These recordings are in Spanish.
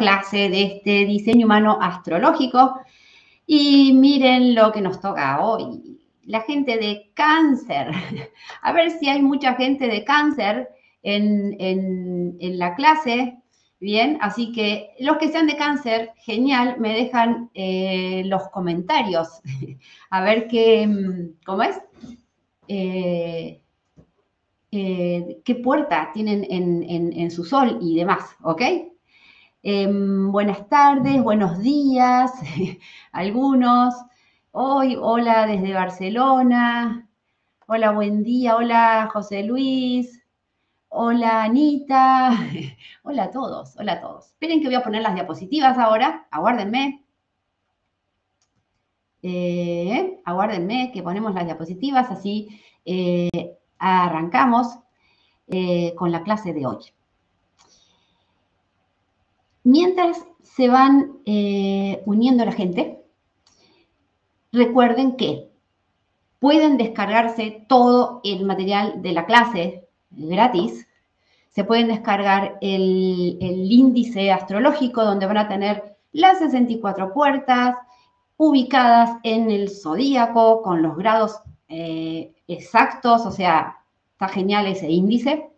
clase de este diseño humano astrológico. Y miren lo que nos toca hoy. La gente de cáncer. A ver si hay mucha gente de cáncer en, la clase. Bien, así que los que sean de cáncer, genial, me dejan eh, los comentarios. A ver qué, ¿cómo es? Eh, eh, qué puerta tienen en, su sol y demás, ¿ok? Em, buenas tardes, buenos días, algunos. Hoy, hola desde Barcelona. Hola, buen día. Hola, José Luis. Hola, Anita. Hola a todos, hola a todos. Esperen que voy a poner las diapositivas ahora. Aguárdenme. Eh, aguárdenme que ponemos las diapositivas, así eh, arrancamos eh, con la clase de hoy. Mientras se van eh, uniendo la gente, recuerden que pueden descargarse todo el material de la clase gratis. Se pueden descargar el, índice astrológico donde van a tener las 64 puertas ubicadas en el zodíaco con los grados eh, exactos, o sea, está genial ese índice.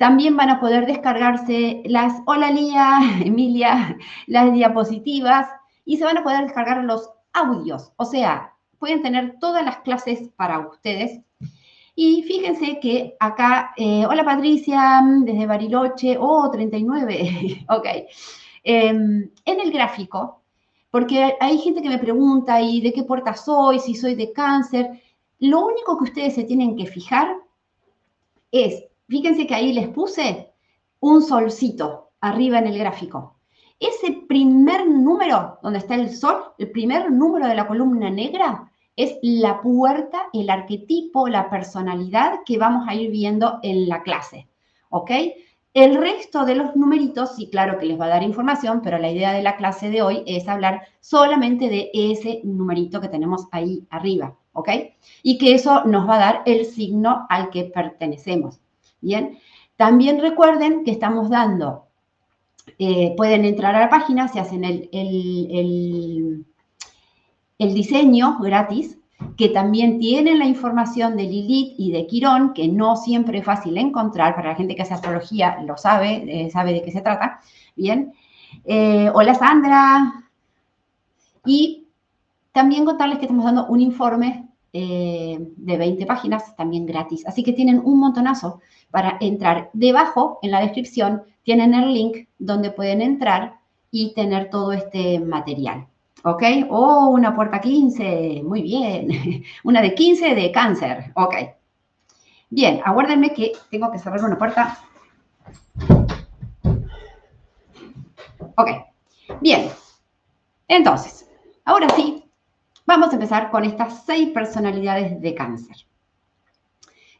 También van a poder descargarse las, hola Lía, Emilia, las diapositivas y se van a poder descargar los audios, o sea, pueden tener todas las clases para ustedes. Y fíjense que acá, eh, hola Patricia, desde Bariloche, oh, 39, ok. Em, en el gráfico, porque hay gente que me pregunta, ¿y de qué puerta soy? Si soy de cáncer. Lo único que ustedes se tienen que fijar es, fíjense que ahí les puse un solcito arriba en el gráfico. Ese primer número donde está el sol, el primer número de la columna negra, es la puerta, el arquetipo, la personalidad que vamos a ir viendo en la clase. ¿Ok? El resto de los numeritos, sí, claro que les va a dar información, pero la idea de la clase de hoy es hablar solamente de ese numerito que tenemos ahí arriba. ¿ok? Y que eso nos va a dar el signo al que pertenecemos, ¿bien? También recuerden que estamos dando, eh, pueden entrar a la página, se hacen el, el, el, diseño gratis, que también tienen la información de Lilith y de Quirón, que no siempre es fácil encontrar, para la gente que hace astrología lo sabe, eh, sabe de qué se trata, ¿bien? Eh, hola Sandra. Y también contarles que estamos dando un informe eh, de 20 páginas, también gratis. Así que tienen un montonazo para entrar. Debajo, en la descripción, tienen el link donde pueden entrar y tener todo este material. ¿Ok? Oh, una puerta 15. Muy bien. Una de 15 de cáncer. Ok. Bien, aguárdenme que tengo que cerrar una puerta. Ok. Bien. Entonces, ahora sí, Vamos a empezar con estas seis personalidades de cáncer.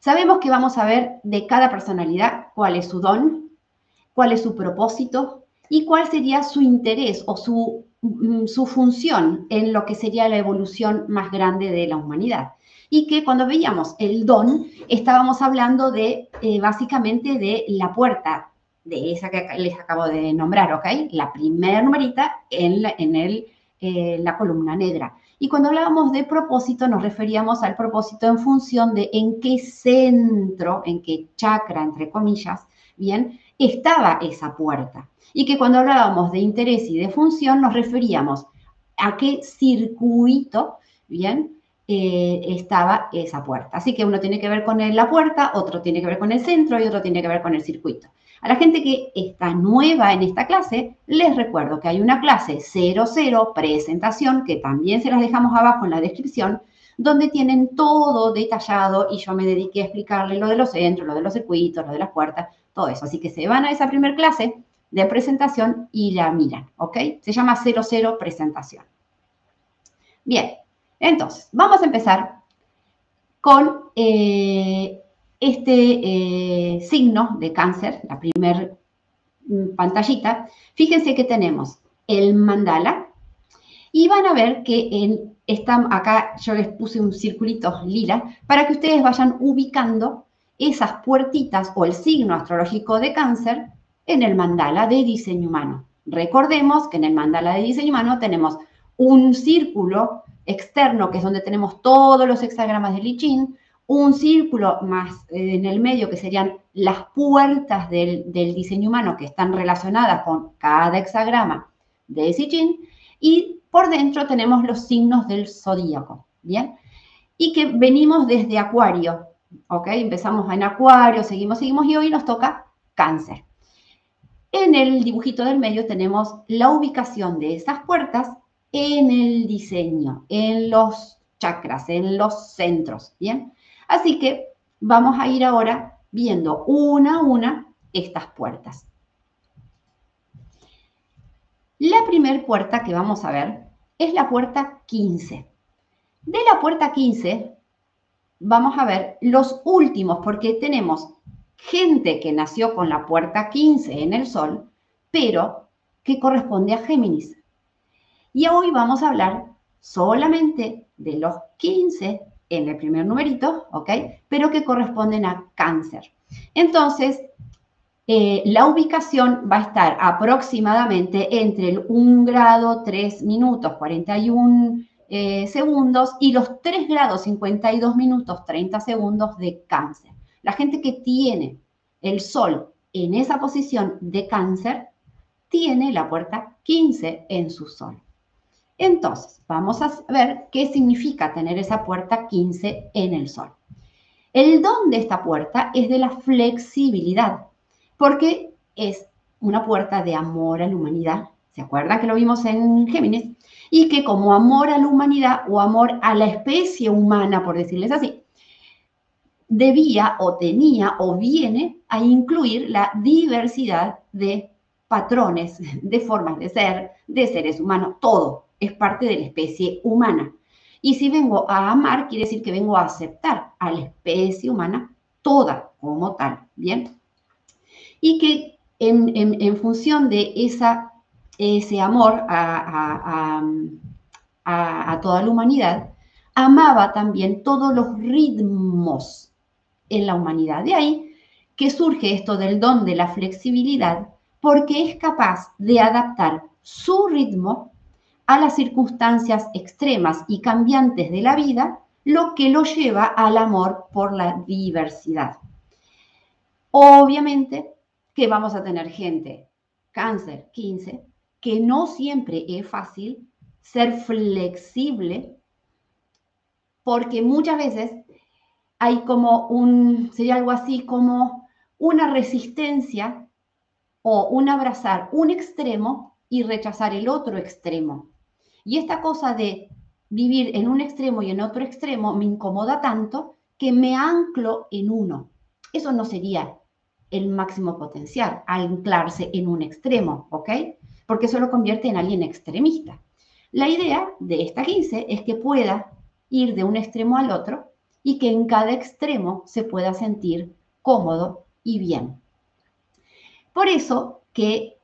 Sabemos que vamos a ver de cada personalidad cuál es su don, cuál es su propósito y cuál sería su interés o su, mm, su función en lo que sería la evolución más grande de la humanidad. Y que cuando veíamos el don, estábamos hablando de eh, básicamente de la puerta, de esa que les acabo de nombrar, ¿ok? La primera numerita en en el, eh, la columna negra. Y cuando hablábamos de propósito, nos referíamos al propósito en función de en qué centro, en qué chakra, entre comillas, bien, estaba esa puerta. Y que cuando hablábamos de interés y de función, nos referíamos a qué circuito, bien, eh, estaba esa puerta. Así que uno tiene que ver con la puerta, otro tiene que ver con el centro y otro tiene que ver con el circuito. A la gente que está nueva en esta clase, les recuerdo que hay una clase 00 presentación, que también se las dejamos abajo en la descripción, donde tienen todo detallado y yo me dediqué a explicarle lo de los centros, lo de los circuitos, lo de las puertas, todo eso. Así que se van a esa primera clase de presentación y la miran, ¿ok? Se llama 00 presentación. Bien, entonces, vamos a empezar con eh, este eh, signo de cáncer, la primer mm, pantallita, fíjense que tenemos el mandala y van a ver que en acá yo les puse un circulito lila para que ustedes vayan ubicando esas puertitas o el signo astrológico de cáncer en el mandala de diseño humano. Recordemos que en el mandala de diseño humano tenemos un círculo externo, que es donde tenemos todos los hexagramas de Lichín, un círculo más eh, en el medio, que serían las puertas del, diseño humano que están relacionadas con cada hexagrama de Lichín, y por dentro tenemos los signos del zodíaco, ¿bien? Y que venimos desde Acuario, ¿ok? Empezamos en Acuario, seguimos, seguimos, y hoy nos toca Cáncer. En el dibujito del medio tenemos la ubicación de esas puertas en el diseño, en los chakras, en los centros, ¿bien? Así que vamos a ir ahora viendo una a una estas puertas. La primera puerta que vamos a ver es la puerta 15. De la puerta 15 vamos a ver los últimos, porque tenemos gente que nació con la puerta 15 en el Sol, pero que corresponde a Géminis. Y hoy vamos a hablar solamente de los 15 en el primer numerito, ¿ok? Pero que corresponden a cáncer. Entonces, eh, la ubicación va a estar aproximadamente entre el 1 grado 3 minutos 41 eh, segundos y los 3 grados 52 minutos 30 segundos de cáncer. La gente que tiene el sol en esa posición de cáncer tiene la puerta 15 en su sol. Entonces, vamos a ver qué significa tener esa puerta 15 en el sol. El don de esta puerta es de la flexibilidad, porque es una puerta de amor a la humanidad. ¿Se acuerdan que lo vimos en Géminis? Y que como amor a la humanidad o amor a la especie humana, por decirles así, debía o tenía o viene a incluir la diversidad de patrones, de formas de ser, de seres humanos, todo es parte de la especie humana. Y si vengo a amar, quiere decir que vengo a aceptar a la especie humana toda como tal, ¿bien? Y que en, función de esa, ese amor a, a toda la humanidad, amaba también todos los ritmos en la humanidad. De ahí que surge esto del don de la flexibilidad, porque es capaz de adaptar su ritmo a las circunstancias extremas y cambiantes de la vida, lo que lo lleva al amor por la diversidad. Obviamente que vamos a tener gente, cáncer 15, que no siempre es fácil ser flexible, porque muchas veces hay como un, sería algo así como una resistencia o un abrazar un extremo y rechazar el otro extremo. Y esta cosa de vivir en un extremo y en otro extremo me incomoda tanto que me anclo en uno. Eso no sería el máximo potencial, anclarse en un extremo, ¿ok? Porque eso lo convierte en alguien extremista. La idea de esta 15 es que pueda ir de un extremo al otro y que en cada extremo se pueda sentir cómodo y bien. Por eso que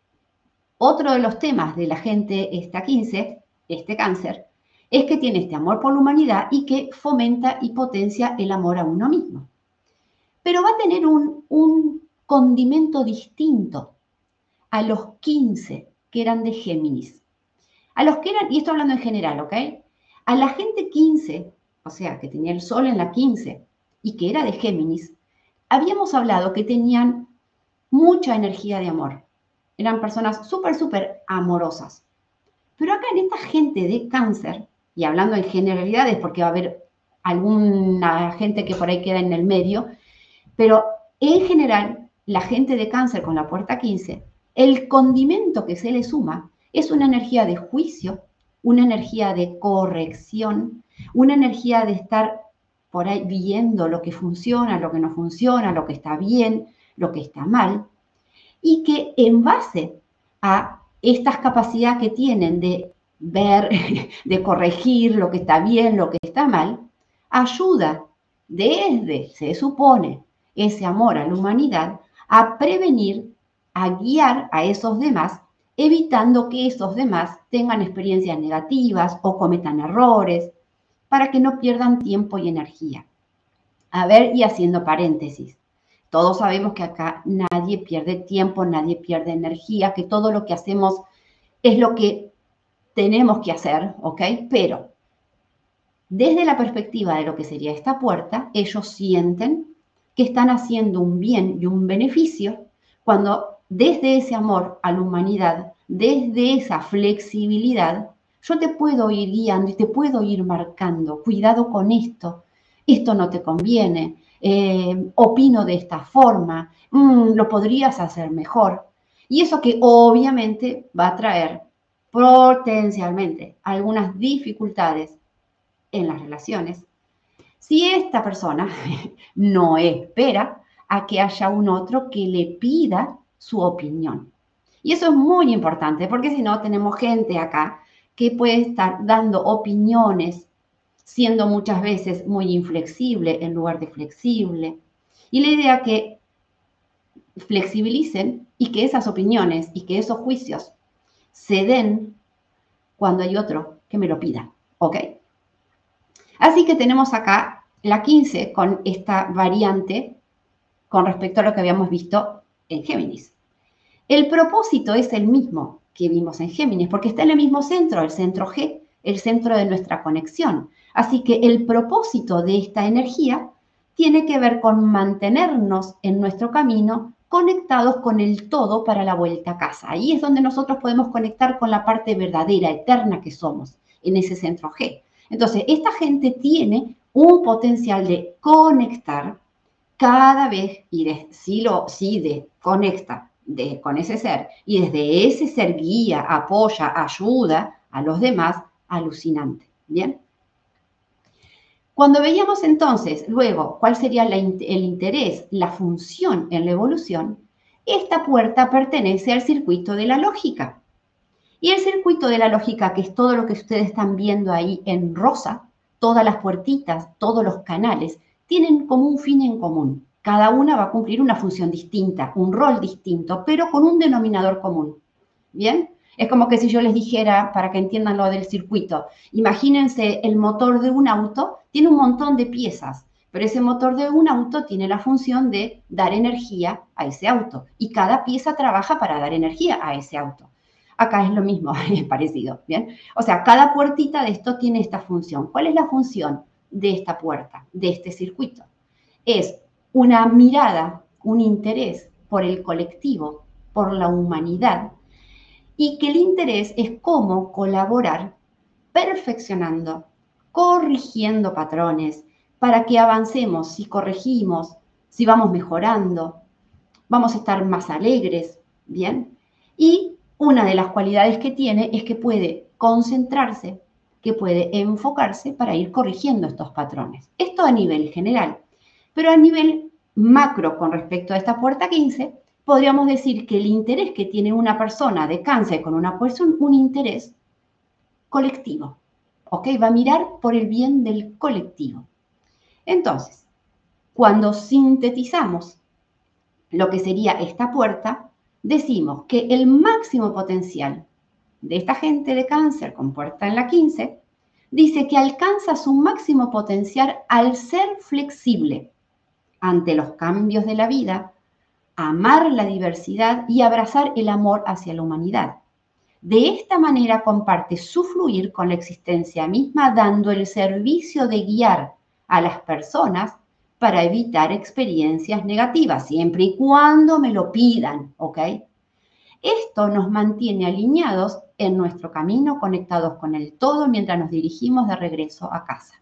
otro de los temas de la gente esta 15, este cáncer, es que tiene este amor por la humanidad y que fomenta y potencia el amor a uno mismo. Pero va a tener un, condimento distinto a los 15 que eran de Géminis. A los que eran, y esto hablando en general, ¿ok? A la gente 15 o sea, que tenía el Sol en la 15 y que era de Géminis, habíamos hablado que tenían mucha energía de amor. Eran personas súper, súper amorosas. Pero acá en esta gente de cáncer, y hablando en generalidades, porque va a haber alguna gente que por ahí queda en el medio, pero en general, la gente de cáncer con la puerta 15, el condimento que se le suma es una energía de juicio, una energía de corrección, una energía de estar por ahí viendo lo que funciona, lo que no funciona, lo que está bien, lo que está mal, y que en base a estas capacidades que tienen de ver, de corregir lo que está bien, lo que está mal, ayuda desde, se supone, ese amor a la humanidad a prevenir, a guiar a esos demás, evitando que esos demás tengan experiencias negativas o cometan errores para que no pierdan tiempo y energía. A ver, y haciendo paréntesis. Todos sabemos que acá nadie pierde tiempo, nadie pierde energía, que todo lo que hacemos es lo que tenemos que hacer, ¿ok? Pero desde la perspectiva de lo que sería esta puerta, ellos sienten que están haciendo un bien y un beneficio cuando desde ese amor a la humanidad, desde esa flexibilidad, yo te puedo ir guiando y te puedo ir marcando, cuidado con esto, esto no te conviene, eh, opino de esta forma, mm, lo podrías hacer mejor. Y eso que obviamente va a traer potencialmente algunas dificultades en las relaciones. Si esta persona no espera a que haya un otro que le pida su opinión. Y eso es muy importante porque si no tenemos gente acá que puede estar dando opiniones, siendo muchas veces muy inflexible en lugar de flexible. Y la idea que flexibilicen y que esas opiniones y que esos juicios se den cuando hay otro que me lo pida. ¿Ok? Así que tenemos acá la 15 con esta variante con respecto a lo que habíamos visto en Géminis. El propósito es el mismo que vimos en Géminis, porque está en el mismo centro, el centro G, el centro de nuestra conexión. Así que el propósito de esta energía tiene que ver con mantenernos en nuestro camino conectados con el todo para la vuelta a casa. Ahí es donde nosotros podemos conectar con la parte verdadera, eterna que somos, en ese centro G. Entonces, esta gente tiene un potencial de conectar cada vez, y si, lo, si de, conecta de, con ese ser, y desde ese ser guía, apoya, ayuda a los demás, alucinante. ¿Bien? Cuando veíamos entonces luego cuál sería el interés, la función en la evolución, esta puerta pertenece al circuito de la lógica. Y el circuito de la lógica, que es todo lo que ustedes están viendo ahí en rosa, todas las puertitas, todos los canales, tienen como un fin en común. Cada una va a cumplir una función distinta, un rol distinto, pero con un denominador común. ¿Bien? Es como que si yo les dijera, para que entiendan lo del circuito, imagínense el motor de un auto, tiene un montón de piezas, pero ese motor de un auto tiene la función de dar energía a ese auto y cada pieza trabaja para dar energía a ese auto. Acá es lo mismo, es parecido, ¿bien? O sea, cada puertita de esto tiene esta función. ¿Cuál es la función de esta puerta, de este circuito? Es una mirada, un interés por el colectivo, por la humanidad, y que el interés es cómo colaborar perfeccionando, corrigiendo patrones para que avancemos, si corregimos, si vamos mejorando, vamos a estar más alegres, ¿bien? Y una de las cualidades que tiene es que puede concentrarse, que puede enfocarse para ir corrigiendo estos patrones. Esto a nivel general. Pero a nivel macro con respecto a esta puerta 15, podríamos decir que el interés que tiene una persona de cáncer con una persona, un interés colectivo. ¿Ok? Va a mirar por el bien del colectivo. Entonces, cuando sintetizamos lo que sería esta puerta, decimos que el máximo potencial de esta gente de cáncer con puerta en la 15 dice que alcanza su máximo potencial al ser flexible ante los cambios de la vida amar la diversidad y abrazar el amor hacia la humanidad. De esta manera comparte su fluir con la existencia misma, dando el servicio de guiar a las personas para evitar experiencias negativas, siempre y cuando me lo pidan, ¿ok? Esto nos mantiene alineados en nuestro camino, conectados con el todo mientras nos dirigimos de regreso a casa.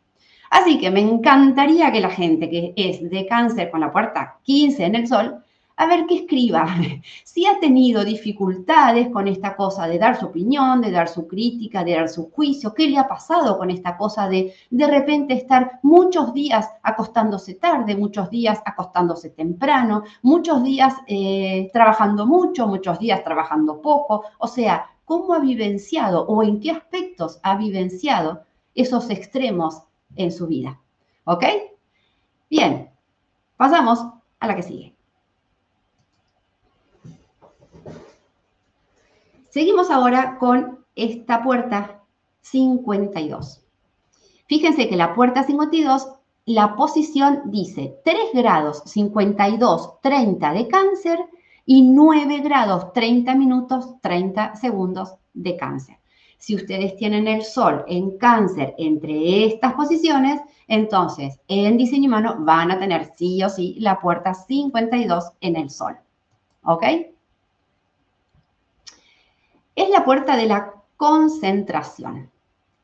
Así que me encantaría que la gente que es de cáncer con la puerta 15 en el sol a ver qué escriba. Si ha tenido dificultades con esta cosa de dar su opinión, de dar su crítica, de dar su juicio, qué le ha pasado con esta cosa de de repente estar muchos días acostándose tarde, muchos días acostándose temprano, muchos días eh, trabajando mucho, muchos días trabajando poco. O sea, ¿cómo ha vivenciado o en qué aspectos ha vivenciado esos extremos en su vida? ¿Ok? Bien, pasamos a la que sigue. Seguimos ahora con esta puerta 52. Fíjense que la puerta 52, la posición dice 3 grados 52, 30 de cáncer y 9 grados 30 minutos 30 segundos de cáncer. Si ustedes tienen el sol en cáncer entre estas posiciones, entonces en diseño humano van a tener sí o sí la puerta 52 en el sol. ¿Ok? Es la puerta de la concentración.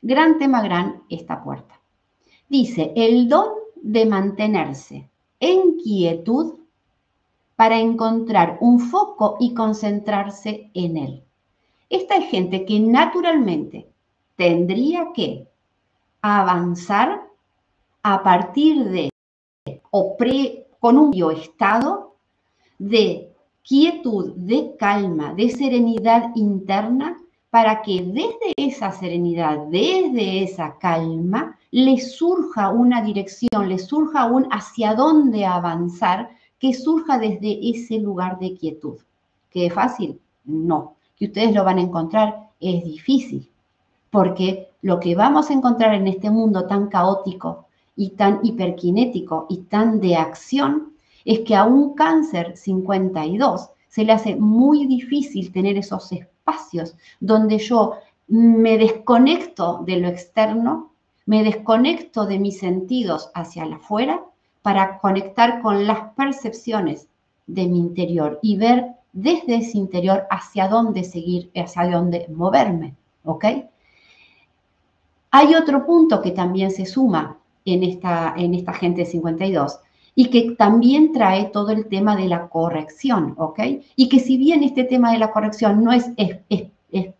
Gran tema, gran esta puerta. Dice, el don de mantenerse en quietud para encontrar un foco y concentrarse en él. Esta es gente que naturalmente tendría que avanzar a partir de o con un estado de quietud, de calma, de serenidad interna, para que desde esa serenidad, desde esa calma, le surja una dirección, le surja un hacia dónde avanzar, que surja desde ese lugar de quietud. ¿Que es fácil? No. Que ustedes lo van a encontrar es difícil, porque lo que vamos a encontrar en este mundo tan caótico y tan hiperkinético y tan de acción es que a un cáncer 52 se le hace muy difícil tener esos espacios donde yo me desconecto de lo externo, me desconecto de mis sentidos hacia afuera para conectar con las percepciones de mi interior y ver desde ese interior hacia dónde seguir, hacia dónde moverme, ¿ok? Hay otro punto que también se suma en esta, en esta gente 52 y que también trae todo el tema de la corrección, ¿ok? Y que si bien este tema de la corrección no es,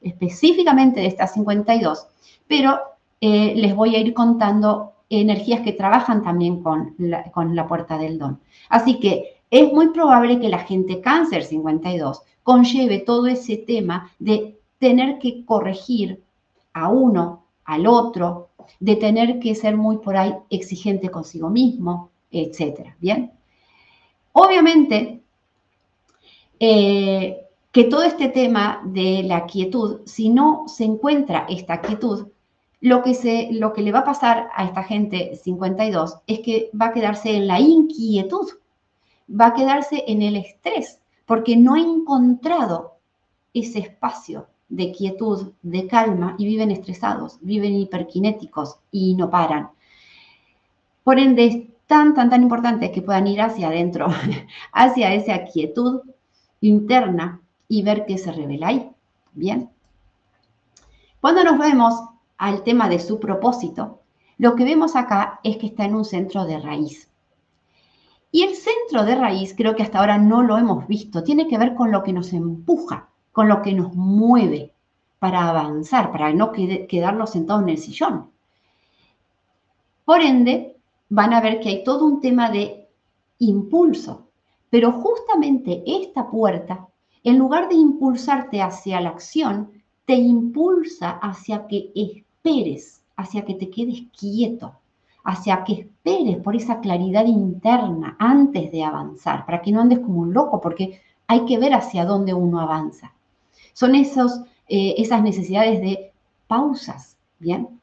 específicamente de esta 52, pero eh, les voy a ir contando energías que trabajan también con con la puerta del don. Así que es muy probable que la gente cáncer 52 conlleve todo ese tema de tener que corregir a uno, al otro, de tener que ser muy por ahí exigente consigo mismo, etcétera. Bien. Obviamente, eh, que todo este tema de la quietud, si no se encuentra esta quietud, lo que, se, lo que le va a pasar a esta gente 52 es que va a quedarse en la inquietud, va a quedarse en el estrés, porque no ha encontrado ese espacio de quietud, de calma, y viven estresados, viven hiperkinéticos y no paran. Por ende, tan, tan, tan importante que puedan ir hacia adentro, hacia esa quietud interna y ver qué se revela ahí. Bien. Cuando nos vemos al tema de su propósito, lo que vemos acá es que está en un centro de raíz. Y el centro de raíz, creo que hasta ahora no lo hemos visto, tiene que ver con lo que nos empuja, con lo que nos mueve para avanzar, para no quedarnos sentados en el sillón. Por ende, van a ver que hay todo un tema de impulso, pero justamente esta puerta, en lugar de impulsarte hacia la acción, te impulsa hacia que esperes, hacia que te quedes quieto, hacia que esperes por esa claridad interna antes de avanzar, para que no andes como un loco, porque hay que ver hacia dónde uno avanza. Son esos, eh, esas necesidades de pausas, ¿bien?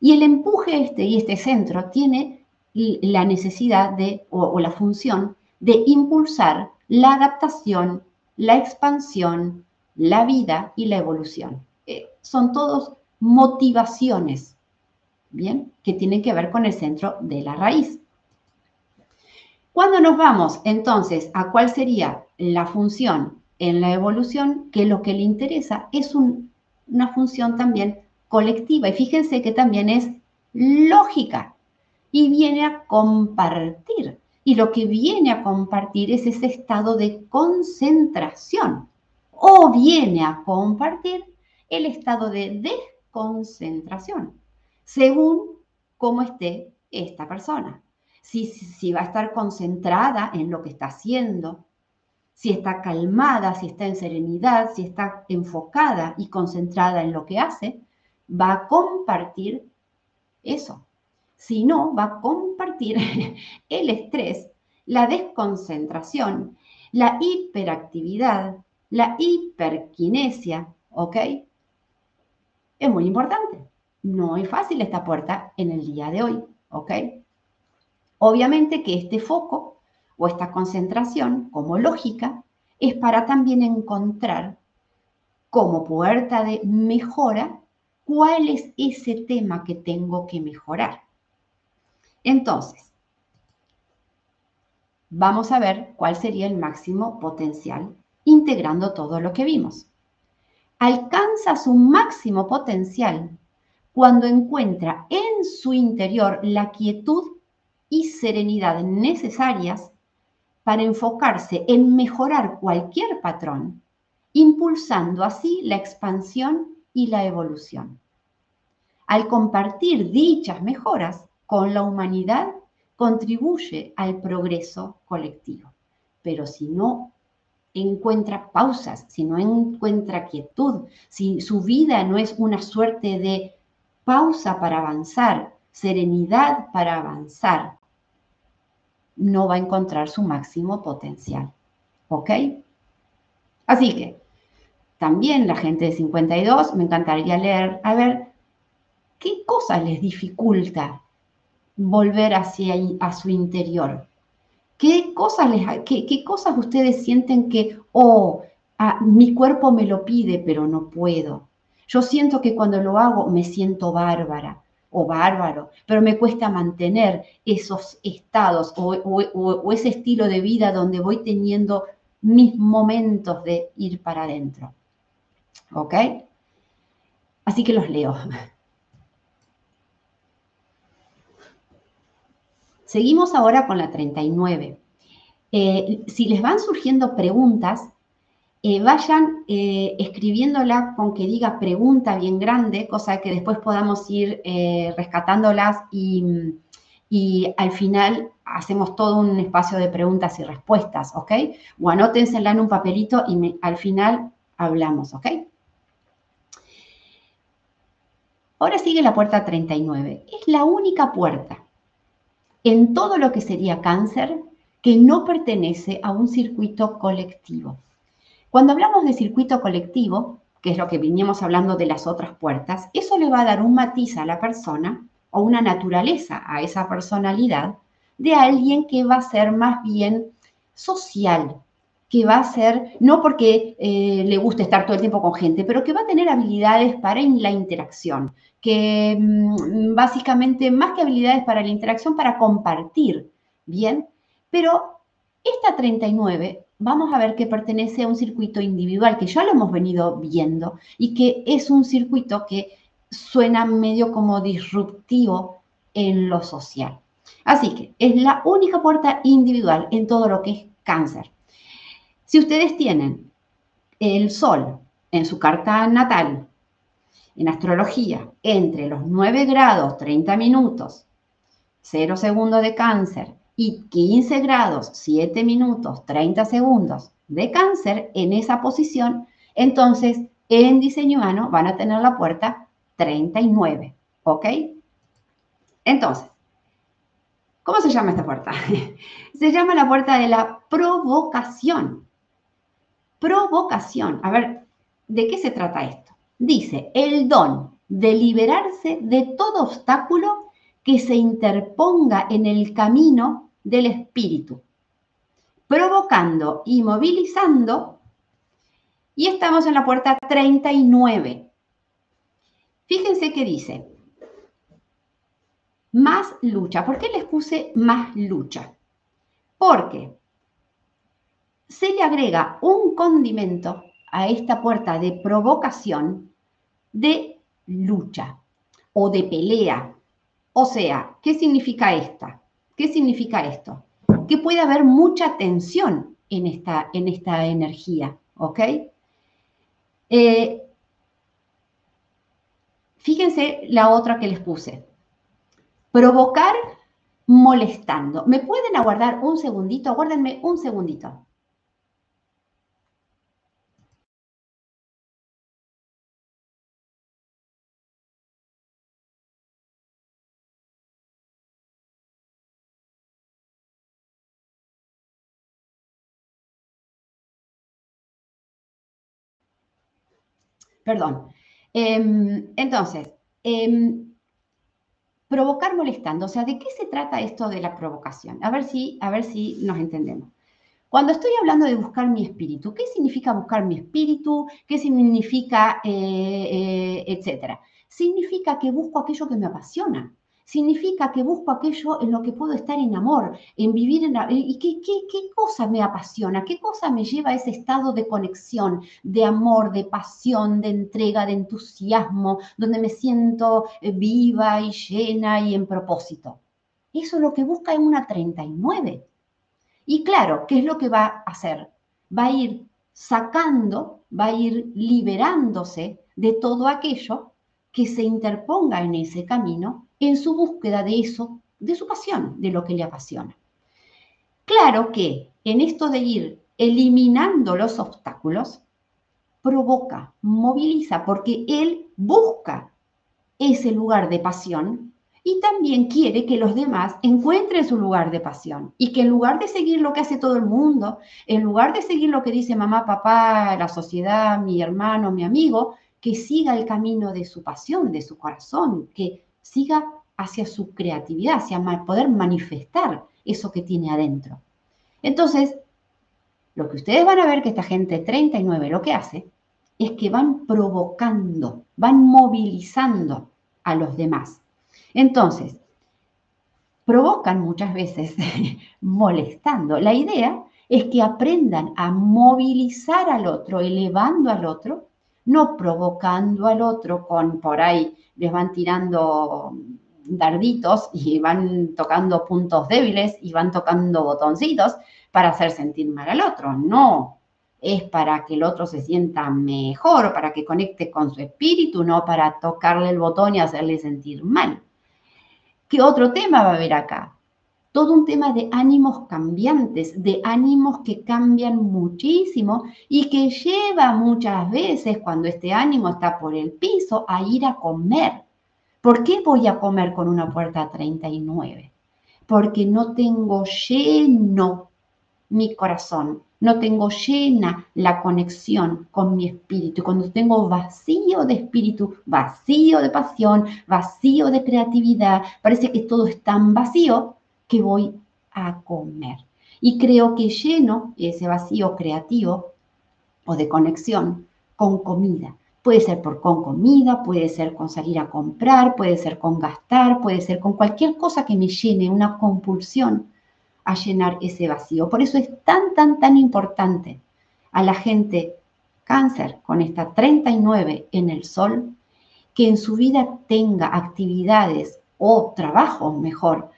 Y el empuje este y este centro tiene la necesidad de, o la función de impulsar la adaptación, la expansión, la vida y la evolución. Eh, son todos motivaciones, ¿bien? Que tienen que ver con el centro de la raíz. Cuando nos vamos entonces a cuál sería la función en la evolución, que lo que le interesa es una función también colectiva. Y fíjense que también es lógica y viene a compartir. Y lo que viene a compartir es ese estado de concentración o viene a compartir el estado de desconcentración, según cómo esté esta persona. Si, si, va a estar concentrada en lo que está haciendo, si está calmada, si está en serenidad, si está enfocada y concentrada en lo que hace, va a compartir eso. Si no, va a compartir el estrés, la desconcentración, la hiperactividad, la hiperquinesia, ¿ok? Es muy importante. No es fácil esta puerta en el día de hoy, ¿ok? Obviamente que este foco o esta concentración, como lógica, es para también encontrar como puerta de mejora cuál es ese tema que tengo que mejorar. Entonces, vamos a ver cuál sería el máximo potencial integrando todo lo que vimos. Alcanza su máximo potencial cuando encuentra en su interior la quietud y serenidad necesarias para enfocarse en mejorar cualquier patrón, impulsando así la expansión y la evolución. Al compartir dichas mejoras con la humanidad, contribuye al progreso colectivo. Pero si no encuentra pausas, si no encuentra quietud, si su vida no es una suerte de pausa para avanzar, serenidad para avanzar, no va a encontrar su máximo potencial. ¿Ok? Así que, también la gente de 52, me encantaría leer, a ver, ¿qué cosas les dificulta volver hacia a su interior? ¿Qué cosas, les, qué, cosas ustedes sienten que, oh, ah, mi cuerpo me lo pide, pero no puedo? Yo siento que cuando lo hago me siento bárbara o bárbaro, pero me cuesta mantener esos estados o, ese estilo de vida donde voy teniendo mis momentos de ir para adentro. ¿Ok? Así que los leo. Seguimos ahora con la 39. Eh, si les van surgiendo preguntas, eh, vayan eh, escribiéndola con que diga pregunta bien grande, cosa que después podamos ir eh, rescatándolas y, al final hacemos todo un espacio de preguntas y respuestas, ¿ok? O anótensela en un papelito y al final hablamos, ¿ok? Ahora sigue la puerta 39. Es la única puerta en todo lo que sería cáncer que no pertenece a un circuito colectivo. Cuando hablamos de circuito colectivo, que es lo que veníamos hablando de las otras puertas, eso le va a dar un matiz a la persona o una naturaleza a esa personalidad de alguien que va a ser más bien social, que va a ser, no porque eh, le guste estar todo el tiempo con gente, pero que va a tener habilidades para la interacción, que mm, básicamente más que habilidades para la interacción, para compartir, ¿bien? Pero esta 39 vamos a ver que pertenece a un circuito individual, que ya lo hemos venido viendo, y que es un circuito que suena medio como disruptivo en lo social. Así que es la única puerta individual en todo lo que es cáncer. Si ustedes tienen el sol en su carta natal, en astrología, entre los 9 grados 30 minutos, 0 segundos de cáncer y 15 grados, 7 minutos, 30 segundos de cáncer en esa posición, entonces en diseño humano van a tener la puerta 39, ¿ok? Entonces, ¿cómo se llama esta puerta? se llama la puerta de la provocación. Provocación. A ver, ¿de qué se trata esto? Dice, el don de liberarse de todo obstáculo que se interponga en el camino del espíritu, provocando y movilizando. Y estamos en la puerta 39. Fíjense que dice, más lucha. ¿Por qué les puse más lucha? Porque se le agrega un condimento a esta puerta de provocación de lucha o de pelea. O sea, ¿qué significa esta? ¿Qué significa esto? Que puede haber mucha tensión en esta, en esta energía, ¿ok? Eh, fíjense la otra que les puse. Provocar molestando. ¿Me pueden aguardar un segundito? Aguárdenme un segundito. Perdón. Em, entonces, em, provocar molestando, o sea, ¿de qué se trata esto de la provocación? A ver si, a ver si nos entendemos. Cuando estoy hablando de buscar mi espíritu, ¿qué significa buscar mi espíritu? ¿Qué significa, eh, eh, etcétera? Significa que busco aquello que me apasiona. Significa que busco aquello en lo que puedo estar en amor, en vivir en... La, ¿Y qué, qué, qué cosa me apasiona? ¿Qué cosa me lleva a ese estado de conexión, de amor, de pasión, de entrega, de entusiasmo, donde me siento eh, viva y llena y en propósito? Eso es lo que busca en una 39. Y claro, ¿qué es lo que va a hacer? Va a ir sacando, va a ir liberándose de todo aquello que se interponga en ese camino en su búsqueda de eso, de su pasión, de lo que le apasiona. Claro que en esto de ir eliminando los obstáculos, provoca, moviliza, porque él busca ese lugar de pasión y también quiere que los demás encuentren su lugar de pasión y que en lugar de seguir lo que hace todo el mundo, en lugar de seguir lo que dice mamá, papá, la sociedad, mi hermano, mi amigo, que siga el camino de su pasión, de su corazón, que siga hacia su creatividad, hacia poder manifestar eso que tiene adentro. Entonces, lo que ustedes van a ver que esta gente 39 lo que hace es que van provocando, van movilizando a los demás. Entonces, provocan muchas veces molestando. La idea es que aprendan a movilizar al otro, elevando al otro, no provocando al otro con por ahí les van tirando darditos y van tocando puntos débiles y van tocando botoncitos para hacer sentir mal al otro. No, es para que el otro se sienta mejor, para que conecte con su espíritu, no para tocarle el botón y hacerle sentir mal. ¿Qué otro tema va a haber acá? Todo un tema de ánimos cambiantes, de ánimos que cambian muchísimo y que lleva muchas veces, cuando este ánimo está por el piso, a ir a comer. ¿Por qué voy a comer con una puerta 39? Porque no tengo lleno mi corazón, no tengo llena la conexión con mi espíritu. Cuando tengo vacío de espíritu, vacío de pasión, vacío de creatividad, parece que todo es tan vacío voy a comer. Y creo que lleno ese vacío creativo o de conexión con comida. Puede ser por con comida, puede ser con salir a comprar, puede ser con gastar, puede ser con cualquier cosa que me llene, una compulsión a llenar ese vacío. Por eso es tan, tan, tan importante a la gente cáncer con esta 39 en el sol, que en su vida tenga actividades o trabajos mejor,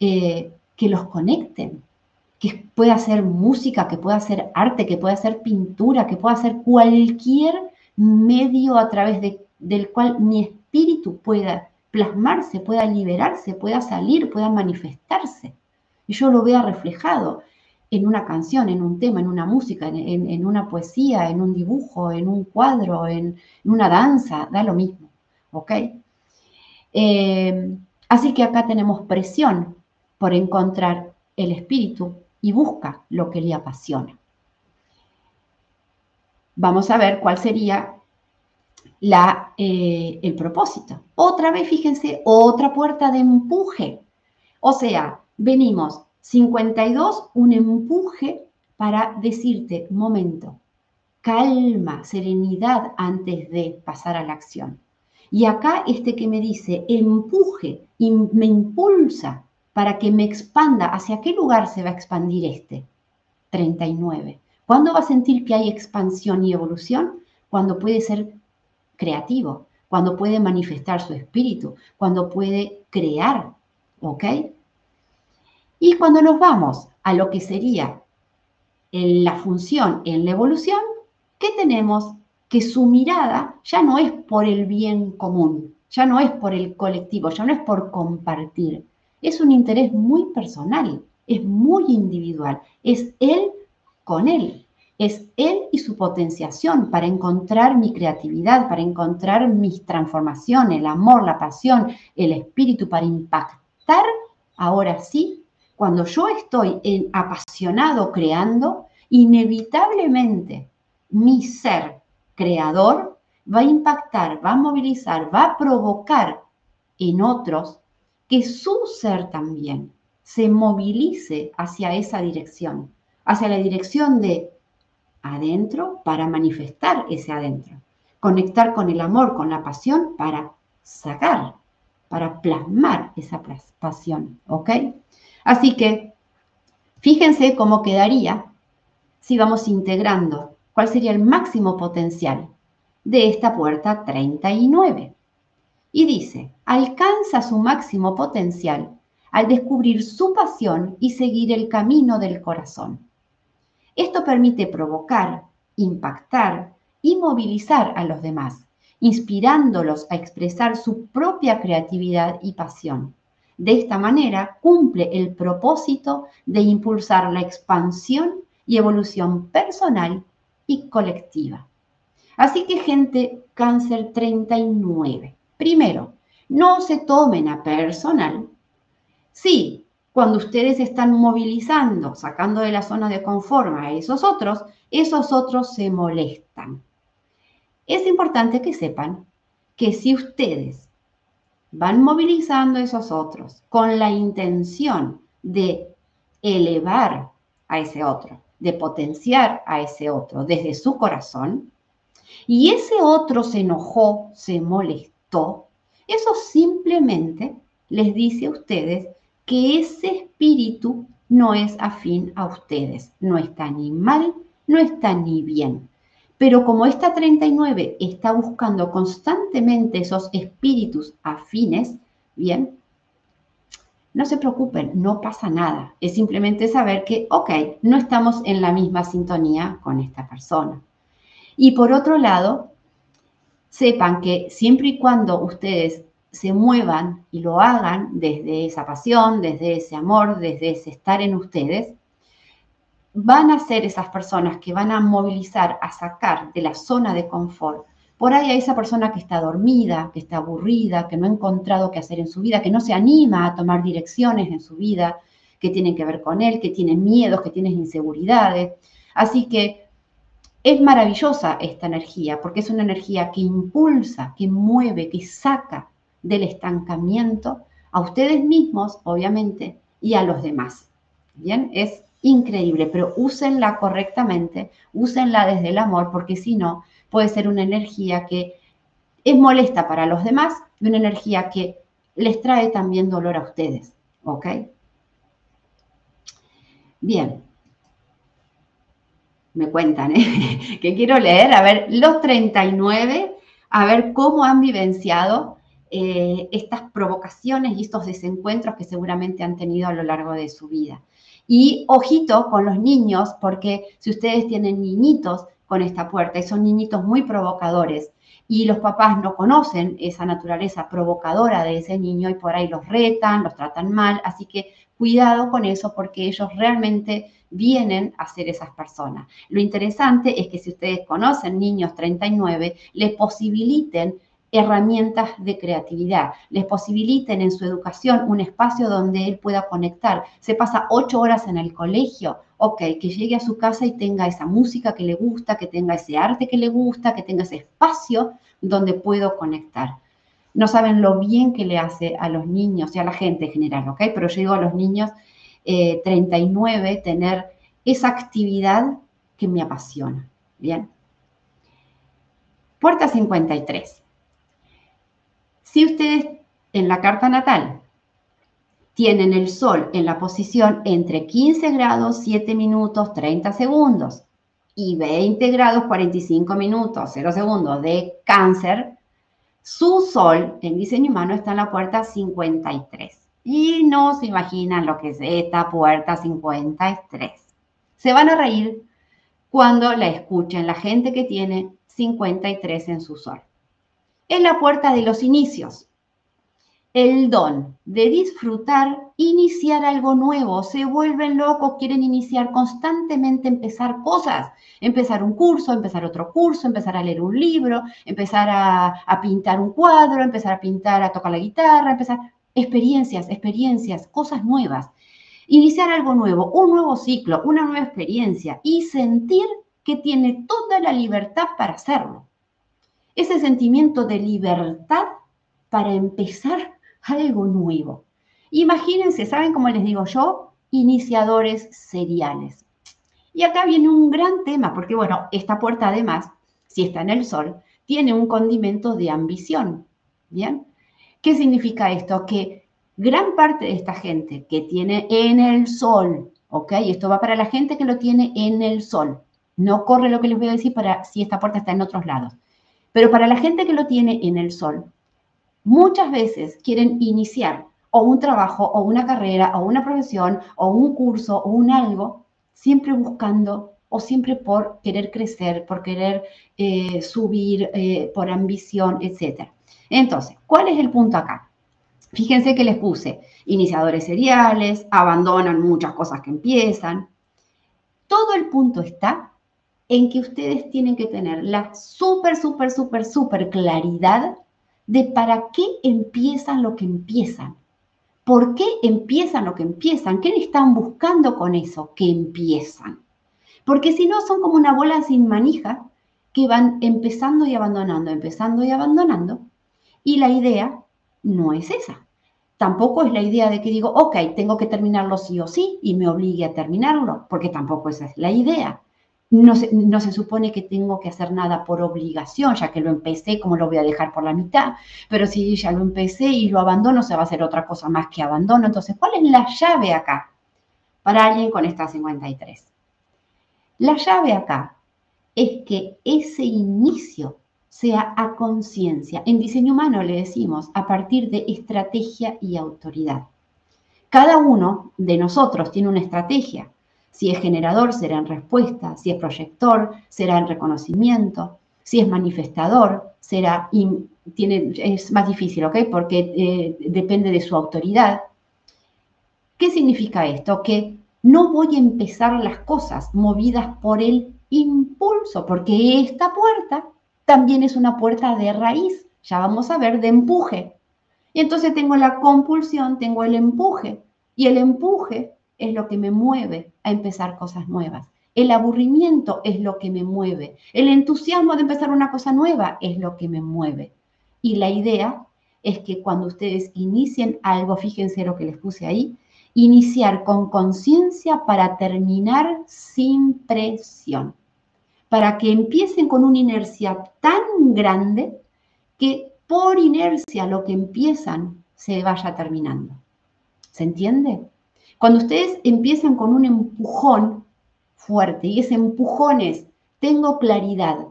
eh, que los conecten, que pueda hacer música, que pueda hacer arte, que pueda hacer pintura, que pueda hacer cualquier medio a través de, del cual mi espíritu pueda plasmarse, pueda liberarse, pueda salir, pueda manifestarse y yo lo vea reflejado en una canción, en un tema, en una música, en, una poesía, en un dibujo, en un cuadro, en, una danza, da lo mismo. Eh, así que acá tenemos presión por encontrar el espíritu y busca lo que le apasiona. Vamos a ver cuál sería la, eh, el propósito. Otra vez, fíjense, otra puerta de empuje. O sea, venimos 52, un empuje para decirte, momento, calma, serenidad antes de pasar a la acción. Y acá este que me dice, empuje me impulsa para que me expanda, ¿hacia qué lugar se va a expandir este? 39. ¿Cuándo va a sentir que hay expansión y evolución? Cuando puede ser creativo, cuando puede manifestar su espíritu, cuando puede crear, ¿ok? Y cuando nos vamos a lo que sería la función en la evolución, ¿qué tenemos? Que su mirada ya no es por el bien común, ya no es por el colectivo, ya no es por compartir. Es un interés muy personal, es muy individual, es él con él, es él y su potenciación para encontrar mi creatividad, para encontrar mis transformaciones, el amor, la pasión, el espíritu, para impactar ahora sí cuando yo estoy apasionado creando, inevitablemente mi ser creador va a impactar, va a movilizar, va a provocar en otros que su ser también se movilice hacia esa dirección. hacia la dirección de adentro para manifestar ese adentro. Conectar con el amor, con la pasión para sacar, para plasmar esa pasión, ¿ok? Así que fíjense cómo quedaría si vamos integrando cuál sería el máximo potencial de esta puerta 39. Y dice, alcanza su máximo potencial al descubrir su pasión y seguir el camino del corazón. Esto permite provocar, impactar y movilizar a los demás, inspirándolos a expresar su propia creatividad y pasión. De esta manera cumple el propósito de impulsar la expansión y evolución personal y colectiva. Así que gente, cáncer 39. Primero, no se tomen a personal. Sí, cuando ustedes están movilizando, sacando de la zona de confort a esos otros, esos otros se molestan. Es importante que sepan que si ustedes van movilizando a esos otros con la intención de elevar a ese otro, de potenciar a ese otro desde su corazón, y ese otro se enojó, se molestó, eso simplemente les dice a ustedes que ese espíritu no es afín a ustedes, no está ni mal, no está ni bien. Pero como esta 39 está buscando constantemente esos espíritus afines, bien, no se preocupen, no pasa nada. Es simplemente saber que, ok, no estamos en la misma sintonía con esta persona. Y por otro lado, sepan que siempre y cuando ustedes se muevan y lo hagan desde esa pasión, desde ese amor, desde ese estar en ustedes, van a ser esas personas que van a movilizar, a sacar de la zona de confort por ahí hay esa persona que está dormida, que está aburrida, que no ha encontrado qué hacer en su vida, que no se anima a tomar direcciones en su vida que tienen que ver con él, que tiene miedos, que tiene inseguridades. Así que es maravillosa esta energía porque es una energía que impulsa, que mueve, que saca del estancamiento a ustedes mismos, obviamente, y a los demás. Bien, es increíble, pero úsenla correctamente, úsenla desde el amor, porque si no, puede ser una energía que es molesta para los demás y una energía que les trae también dolor a ustedes. ¿Ok? Bien. Me cuentan, ¿eh? que quiero leer, a ver, los 39, a ver cómo han vivenciado eh, estas provocaciones y estos desencuentros que seguramente han tenido a lo largo de su vida. Y ojito con los niños, porque si ustedes tienen niñitos, con esta puerta y son niñitos muy provocadores y los papás no conocen esa naturaleza provocadora de ese niño y por ahí los retan, los tratan mal, así que cuidado con eso porque ellos realmente vienen a ser esas personas. Lo interesante es que si ustedes conocen niños 39, les posibiliten herramientas de creatividad, les posibiliten en su educación un espacio donde él pueda conectar. Se pasa ocho horas en el colegio, ok, que llegue a su casa y tenga esa música que le gusta, que tenga ese arte que le gusta, que tenga ese espacio donde puedo conectar. No saben lo bien que le hace a los niños y a la gente en general, ok, pero yo digo a los niños 39 eh, tener esa actividad que me apasiona. Bien. Puerta 53. Si ustedes en la carta natal tienen el Sol en la posición entre 15 grados, 7 minutos, 30 segundos y 20 grados, 45 minutos, 0 segundos de cáncer, su Sol en diseño humano está en la puerta 53. Y no se imaginan lo que es esta puerta 53. Se van a reír cuando la escuchen la gente que tiene 53 en su Sol. Es la puerta de los inicios, el don de disfrutar, iniciar algo nuevo. Se vuelven locos, quieren iniciar constantemente, empezar cosas, empezar un curso, empezar otro curso, empezar a leer un libro, empezar a, pintar un cuadro, empezar a pintar, a tocar la guitarra, empezar experiencias, experiencias, cosas nuevas. Iniciar algo nuevo, un nuevo ciclo, una nueva experiencia y sentir que tiene toda la libertad para hacerlo. Ese sentimiento de libertad para empezar algo nuevo. Imagínense, ¿saben cómo les digo yo? Iniciadores seriales. Y acá viene un gran tema, porque bueno, esta puerta además, si está en el sol, tiene un condimento de ambición. ¿Bien? ¿Qué significa esto? Que gran parte de esta gente que tiene en el sol, ¿ok? Esto va para la gente que lo tiene en el sol. No corre lo que les voy a decir para si esta puerta está en otros lados. Pero para la gente que lo tiene en el sol, muchas veces quieren iniciar o un trabajo o una carrera o una profesión o un curso o un algo siempre buscando o siempre por querer crecer, por querer eh, subir, eh, por ambición, etc. Entonces, ¿cuál es el punto acá? Fíjense que les puse iniciadores seriales, abandonan muchas cosas que empiezan. Todo el punto está en que ustedes tienen que tener la súper, súper, súper, súper claridad de para qué empiezan lo que empiezan. ¿Por qué empiezan lo que empiezan? ¿Qué están buscando con eso que empiezan? Porque si no, son como una bola sin manija que van empezando y abandonando, empezando y abandonando. Y la idea no es esa. Tampoco es la idea de que digo, ok, tengo que terminarlo sí o sí y me obligue a terminarlo, porque tampoco esa es la idea. No se, no se, supone que tengo que hacer nada por obligación, ya que lo empecé, como lo voy a dejar por la mitad? Pero si ya lo empecé y lo abandono, se va a hacer otra cosa más que abandono. Entonces, ¿cuál es la llave acá para alguien con esta 53? La llave acá es que ese inicio sea a conciencia. En diseño humano le decimos a partir de estrategia y autoridad. Cada uno de nosotros tiene una estrategia si es generador, será en respuesta. Si es proyector, será en reconocimiento. Si es manifestador, será tiene, es más difícil, ¿ok? Porque eh, depende de su autoridad. ¿Qué significa esto? Que no voy a empezar las cosas movidas por el impulso, porque esta puerta también es una puerta de raíz, ya vamos a ver, de empuje. Y entonces tengo la compulsión, tengo el empuje, y el empuje es lo que me mueve a empezar cosas nuevas. El aburrimiento es lo que me mueve. El entusiasmo de empezar una cosa nueva es lo que me mueve. Y la idea es que cuando ustedes inicien algo, fíjense lo que les puse ahí, iniciar con conciencia para terminar sin presión. Para que empiecen con una inercia tan grande que por inercia lo que empiezan se vaya terminando. ¿Se entiende? Cuando ustedes empiezan con un empujón fuerte y ese empujón es, tengo claridad,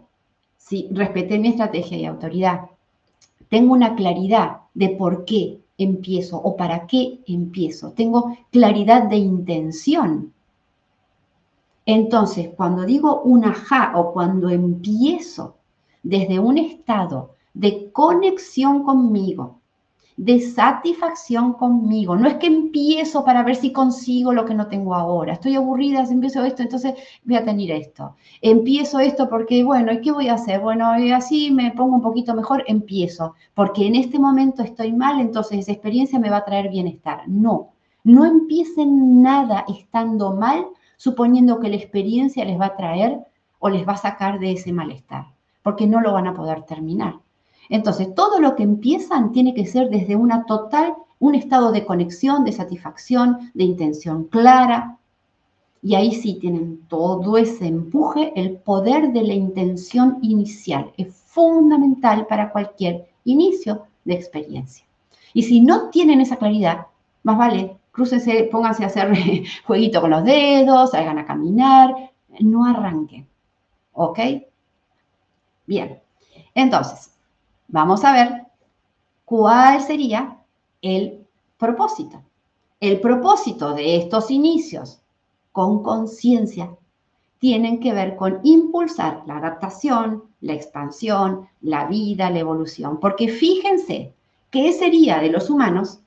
si respeté mi estrategia y autoridad, tengo una claridad de por qué empiezo o para qué empiezo, tengo claridad de intención. Entonces, cuando digo un ajá o cuando empiezo desde un estado de conexión conmigo, de satisfacción conmigo. No es que empiezo para ver si consigo lo que no tengo ahora. Estoy aburrida, empiezo esto, entonces voy a tener esto. Empiezo esto porque, bueno, ¿y qué voy a hacer? Bueno, así me pongo un poquito mejor, empiezo. Porque en este momento estoy mal, entonces esa experiencia me va a traer bienestar. No, no empiecen nada estando mal, suponiendo que la experiencia les va a traer o les va a sacar de ese malestar, porque no lo van a poder terminar. Entonces, todo lo que empiezan tiene que ser desde una total, un estado de conexión, de satisfacción, de intención clara. Y ahí sí tienen todo ese empuje, el poder de la intención inicial. Es fundamental para cualquier inicio de experiencia. Y si no tienen esa claridad, más vale, crúcense, pónganse a hacer jueguito con los dedos, salgan a caminar, no arranquen. ¿Ok? Bien. Entonces, vamos a ver cuál sería el propósito. El propósito de estos inicios con conciencia tienen que ver con impulsar la adaptación, la expansión, la vida, la evolución. Porque fíjense, ¿qué sería de los humanos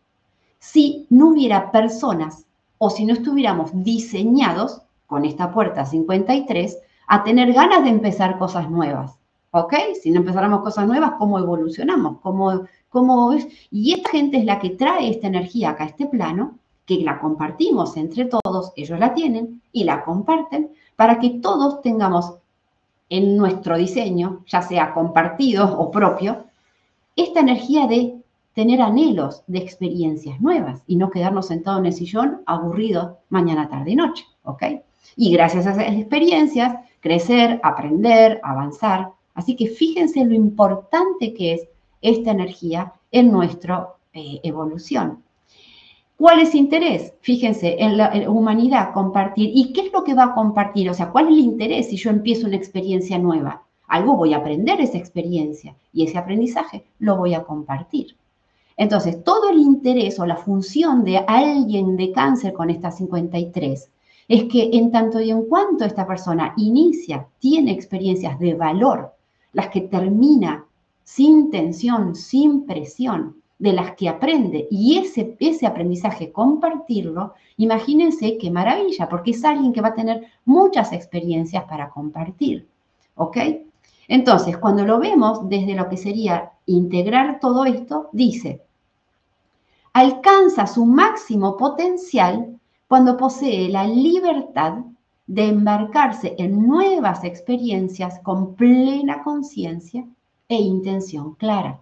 si no hubiera personas o si no estuviéramos diseñados con esta puerta 53 a tener ganas de empezar cosas nuevas? ¿Ok? Si no empezáramos cosas nuevas, ¿cómo evolucionamos? ¿Cómo, cómo Y esta gente es la que trae esta energía acá a este plano, que la compartimos entre todos, ellos la tienen y la comparten, para que todos tengamos en nuestro diseño, ya sea compartido o propio, esta energía de tener anhelos de experiencias nuevas y no quedarnos sentados en el sillón aburridos mañana, tarde y noche, ¿ok? Y gracias a esas experiencias, crecer, aprender, avanzar. Así que fíjense lo importante que es esta energía en nuestra eh, evolución. ¿Cuál es interés? Fíjense, en la humanidad, compartir. ¿Y qué es lo que va a compartir? O sea, ¿cuál es el interés si yo empiezo una experiencia nueva? Algo voy a aprender esa experiencia y ese aprendizaje lo voy a compartir. Entonces, todo el interés o la función de alguien de cáncer con esta 53 es que en tanto y en cuanto esta persona inicia, tiene experiencias de valor, las que termina sin tensión, sin presión, de las que aprende y ese, ese aprendizaje compartirlo, imagínense qué maravilla, porque es alguien que va a tener muchas experiencias para compartir. ¿Ok? Entonces, cuando lo vemos desde lo que sería integrar todo esto, dice, alcanza su máximo potencial cuando posee la libertad de embarcarse en nuevas experiencias con plena conciencia e intención clara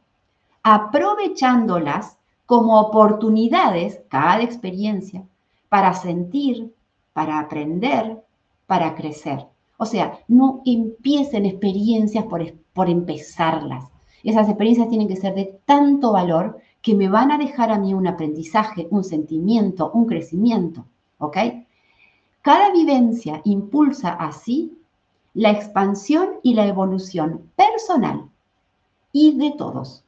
aprovechándolas como oportunidades, cada experiencia, para sentir, para aprender, para crecer. O sea, no empiecen experiencias por, por empezarlas. Esas experiencias tienen que ser de tanto valor que me van a dejar a mí un aprendizaje, un sentimiento, un crecimiento. ¿Ok? Cada vivencia impulsa así la expansión y la evolución personal y de todos.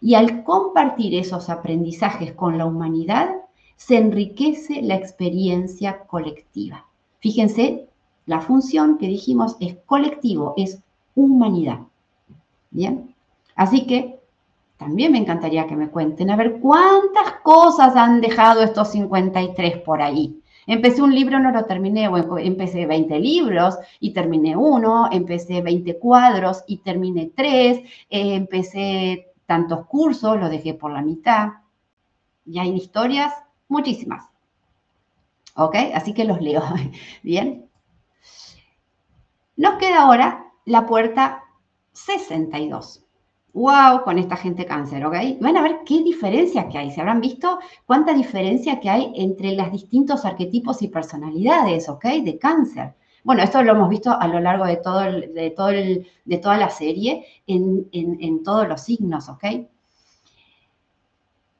Y al compartir esos aprendizajes con la humanidad, se enriquece la experiencia colectiva. Fíjense, la función que dijimos es colectivo, es humanidad. Bien, así que también me encantaría que me cuenten a ver cuántas cosas han dejado estos 53 por ahí. Empecé un libro, no lo terminé, empecé 20 libros y terminé uno, empecé 20 cuadros y terminé tres, eh, empecé tantos cursos, los dejé por la mitad. Y hay historias muchísimas. ¿Ok? Así que los leo. Bien. Nos queda ahora la puerta 62. ¡Wow! Con esta gente cáncer, ¿ok? Van a ver qué diferencias que hay. ¿Se habrán visto cuánta diferencia que hay entre los distintos arquetipos y personalidades, ¿ok? De cáncer. Bueno, esto lo hemos visto a lo largo de, todo de, toda la serie en todos los signos, ¿ok?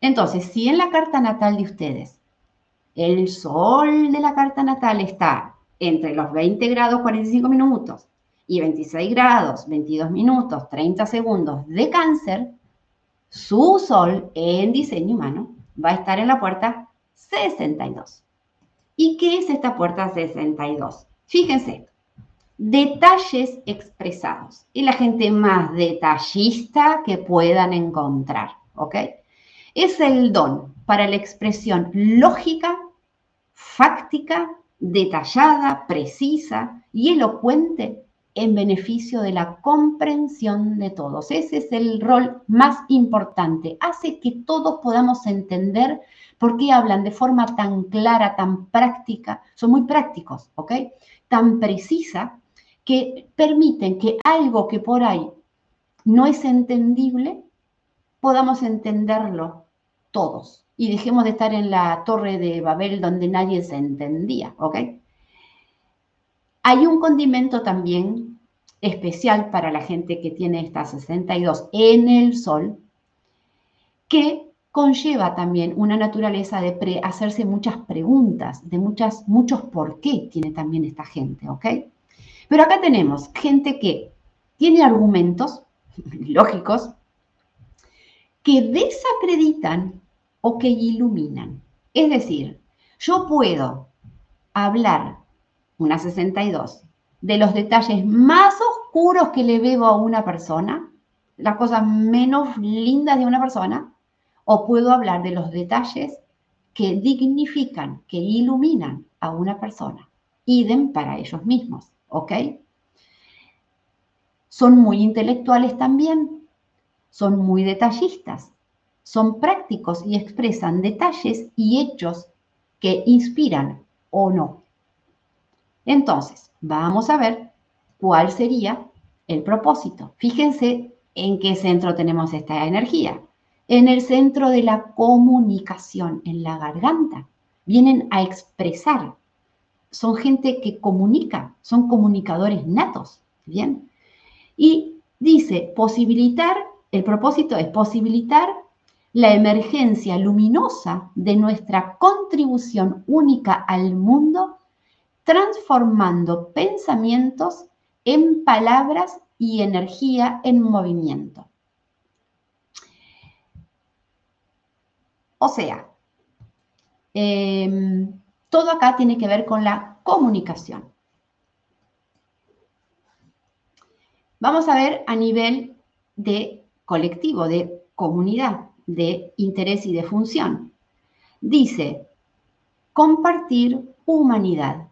Entonces, si en la carta natal de ustedes el sol de la carta natal está entre los 20 grados 45 minutos y 26 grados 22 minutos 30 segundos de cáncer, su sol en diseño humano va a estar en la puerta 62. ¿Y qué es esta puerta 62? Fíjense, detalles expresados. Y la gente más detallista que puedan encontrar, ¿ok? Es el don para la expresión lógica, fáctica, detallada, precisa y elocuente en beneficio de la comprensión de todos. Ese es el rol más importante. Hace que todos podamos entender por qué hablan de forma tan clara, tan práctica. Son muy prácticos, ¿ok? tan precisa que permiten que algo que por ahí no es entendible, podamos entenderlo todos y dejemos de estar en la torre de Babel donde nadie se entendía, ¿ok? Hay un condimento también especial para la gente que tiene esta 62 en el sol, que conlleva también una naturaleza de hacerse muchas preguntas, de muchas, muchos por qué tiene también esta gente, ¿ok? Pero acá tenemos gente que tiene argumentos lógicos que desacreditan o que iluminan. Es decir, yo puedo hablar, una 62, de los detalles más oscuros que le veo a una persona, las cosas menos lindas de una persona, o puedo hablar de los detalles que dignifican, que iluminan a una persona. Idem para ellos mismos, ¿ok? Son muy intelectuales también, son muy detallistas, son prácticos y expresan detalles y hechos que inspiran o no. Entonces, vamos a ver cuál sería el propósito. Fíjense en qué centro tenemos esta energía en el centro de la comunicación, en la garganta. Vienen a expresar son gente que comunica, son comunicadores natos, ¿bien? Y dice, posibilitar, el propósito es posibilitar la emergencia luminosa de nuestra contribución única al mundo, transformando pensamientos en palabras y energía en movimiento. O sea, em, todo acá tiene que ver con la comunicación. Vamos a ver a nivel de colectivo, de comunidad de interés y de función. Dice, compartir humanidad.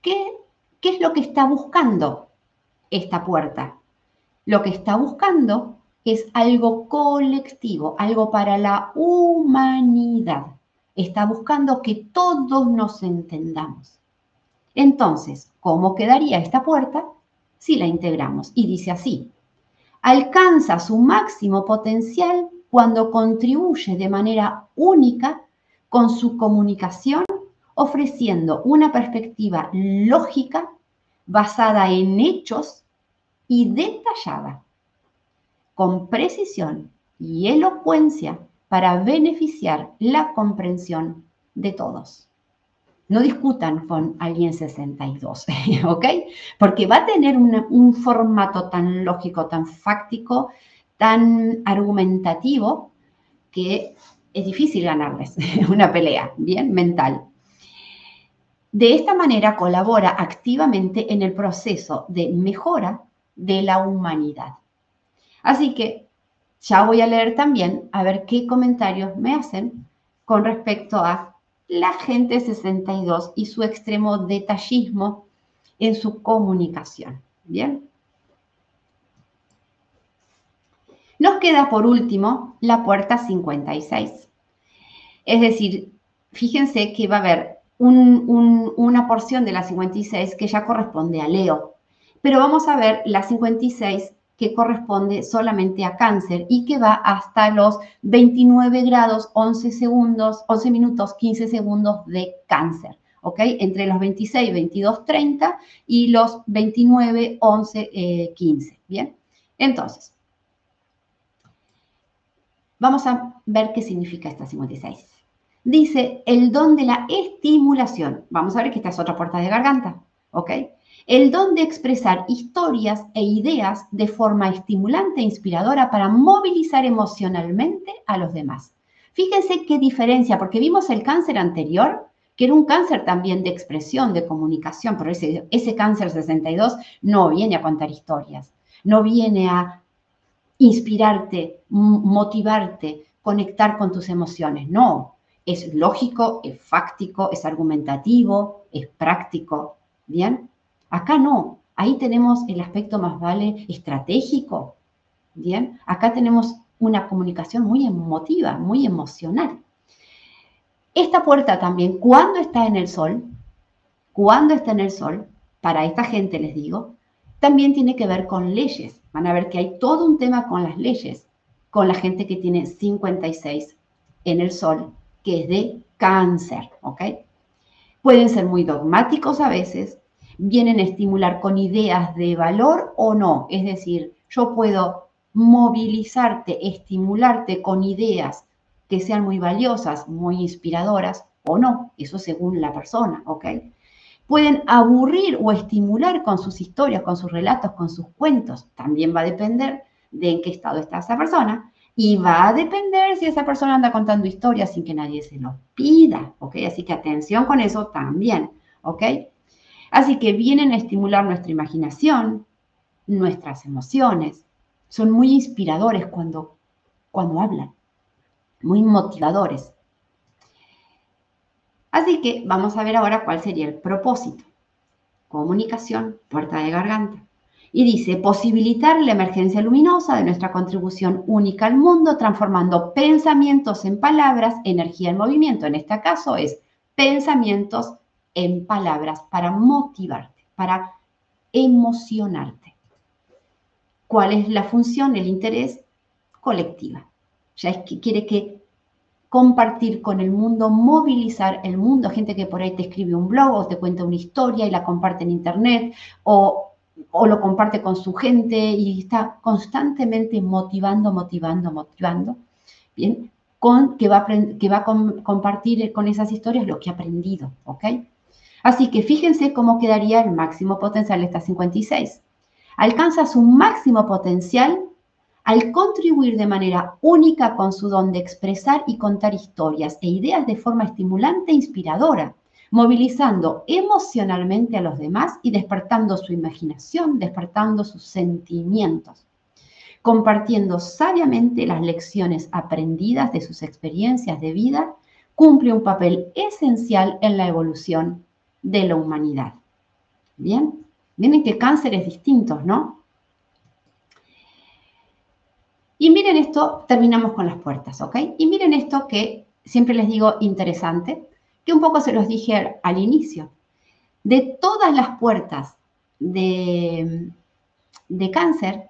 ¿Qué, ¿Qué es lo que está buscando esta puerta? Lo que está buscando es algo colectivo, algo para la humanidad. Está buscando que todos nos entendamos. Entonces, ¿cómo quedaría esta puerta si la integramos? Y dice así, alcanza su máximo potencial cuando contribuye de manera única con su comunicación, ofreciendo una perspectiva lógica basada en hechos y detallada, con precisión y elocuencia para beneficiar la comprensión de todos. No discutan con alguien 62, ¿ok? Porque va a tener un formato tan lógico, tan fáctico, tan argumentativo que es difícil ganarles una pelea, bien, mental. De esta manera colabora activamente en el proceso de mejora de la humanidad. Así que ya voy a leer también a ver qué comentarios me hacen con respecto a la gente 62 y su extremo detallismo en su comunicación. Bien. Nos queda por último la puerta 56. Es decir, fíjense que va a haber una porción de la 56 que ya corresponde a Leo, pero vamos a ver la 56 que corresponde solamente a cáncer y que va hasta los 29 grados 11 segundos, 11 minutos 15 segundos de cáncer. ¿ok? Entre los 26, 22, 30 y los 29, 11, 15, ¿bien? Entonces, Vamos a ver qué significa esta 56. Dice el don de la estimulación. Vamos a ver que esta es otra puerta de garganta, ¿ok? El don de expresar historias e ideas de forma estimulante e inspiradora para movilizar emocionalmente a los demás. Fíjense qué diferencia, porque vimos el cáncer anterior, que era un cáncer también de expresión, de comunicación, pero ese, ese cáncer 62 no viene a contar historias, no viene a inspirarte, motivarte, conectar con tus emociones. No, es lógico, es fáctico, es argumentativo, es práctico. ¿Bien? Acá no. Ahí tenemos el aspecto más vale estratégico. ¿Bien? Acá tenemos una comunicación muy emotiva, muy emocional. Esta puerta también, cuando está en el sol, cuando está en el sol, para esta gente les digo, también tiene que ver con leyes. Van a ver que hay todo un tema con las leyes, con la gente que tiene 56 en el sol, que es de cáncer, ¿ok? Pueden ser muy dogmáticos a veces, vienen a estimular con ideas de valor o no, es decir, yo puedo movilizarte, estimularte con ideas que sean muy valiosas, muy inspiradoras o no, eso según la persona, ¿ok? pueden aburrir o estimular con sus historias, con sus relatos, con sus cuentos. También va a depender de en qué estado está esa persona y va a depender si esa persona anda contando historias sin que nadie se lo pida, ¿ok? Así que atención con eso también, ¿ok? Así que vienen a estimular nuestra imaginación, nuestras emociones. Son muy inspiradores cuando, cuando hablan, muy motivadores. Así que vamos a ver ahora cuál sería el propósito. Comunicación, puerta de garganta. Y dice, posibilitar la emergencia luminosa de nuestra contribución única al mundo, transformando pensamientos en palabras, energía en movimiento. En este caso es pensamientos en palabras para motivarte, para emocionarte. ¿Cuál es la función, el interés? Colectiva. Ya es que quiere que compartir con el mundo, movilizar el mundo, gente que por ahí te escribe un blog o te cuenta una historia y la comparte en internet o, lo comparte con su gente y está constantemente motivando, motivando, motivando, ¿bien? Con, que va, a, que va a compartir con esas historias lo que ha aprendido, ¿ok? Así que fíjense cómo quedaría el máximo potencial de esta 56. Alcanza su máximo potencial al contribuir de manera única con su don de expresar y contar historias e ideas de forma estimulante e inspiradora, movilizando emocionalmente a los demás y despertando su imaginación, despertando sus sentimientos, compartiendo sabiamente las lecciones aprendidas de sus experiencias de vida, cumple un papel esencial en la evolución de la humanidad. Bien, miren que cánceres distintos, ¿no? Y miren esto, terminamos con las puertas, ¿ok? Y miren esto que siempre les digo interesante, que un poco se los dije al inicio. De todas las puertas de, de cáncer,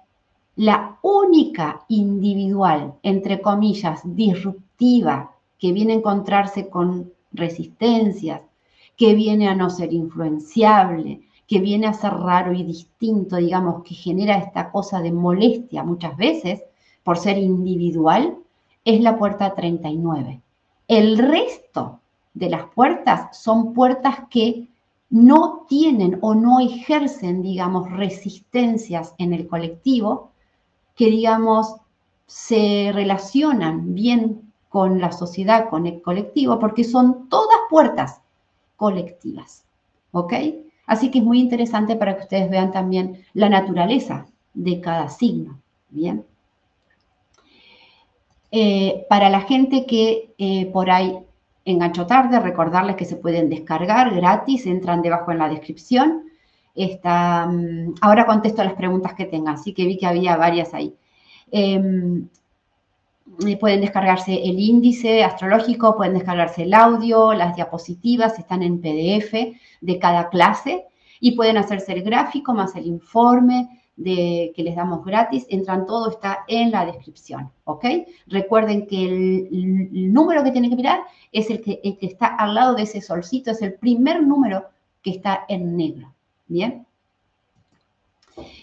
la única individual, entre comillas, disruptiva, que viene a encontrarse con resistencias, que viene a no ser influenciable, que viene a ser raro y distinto, digamos, que genera esta cosa de molestia muchas veces, por ser individual, es la puerta 39. El resto de las puertas son puertas que no tienen o no ejercen, digamos, resistencias en el colectivo, que, digamos, se relacionan bien con la sociedad, con el colectivo, porque son todas puertas colectivas. ¿Ok? Así que es muy interesante para que ustedes vean también la naturaleza de cada signo. Bien. Eh, para la gente que eh, por ahí enganchó tarde, recordarles que se pueden descargar gratis, entran debajo en la descripción. Mm, ahora contesto las preguntas que tengan, así que vi que había varias ahí. Em, eh, pueden descargarse el índice astrológico, pueden descargarse el audio, las diapositivas están en PDF de cada clase y pueden hacerse el gráfico más el informe, de, que les damos gratis, entran todo, está en la descripción, ¿ok? Recuerden que el, número que tienen que mirar es el que, está al lado de ese solcito, es el primer número que está en negro, ¿bien?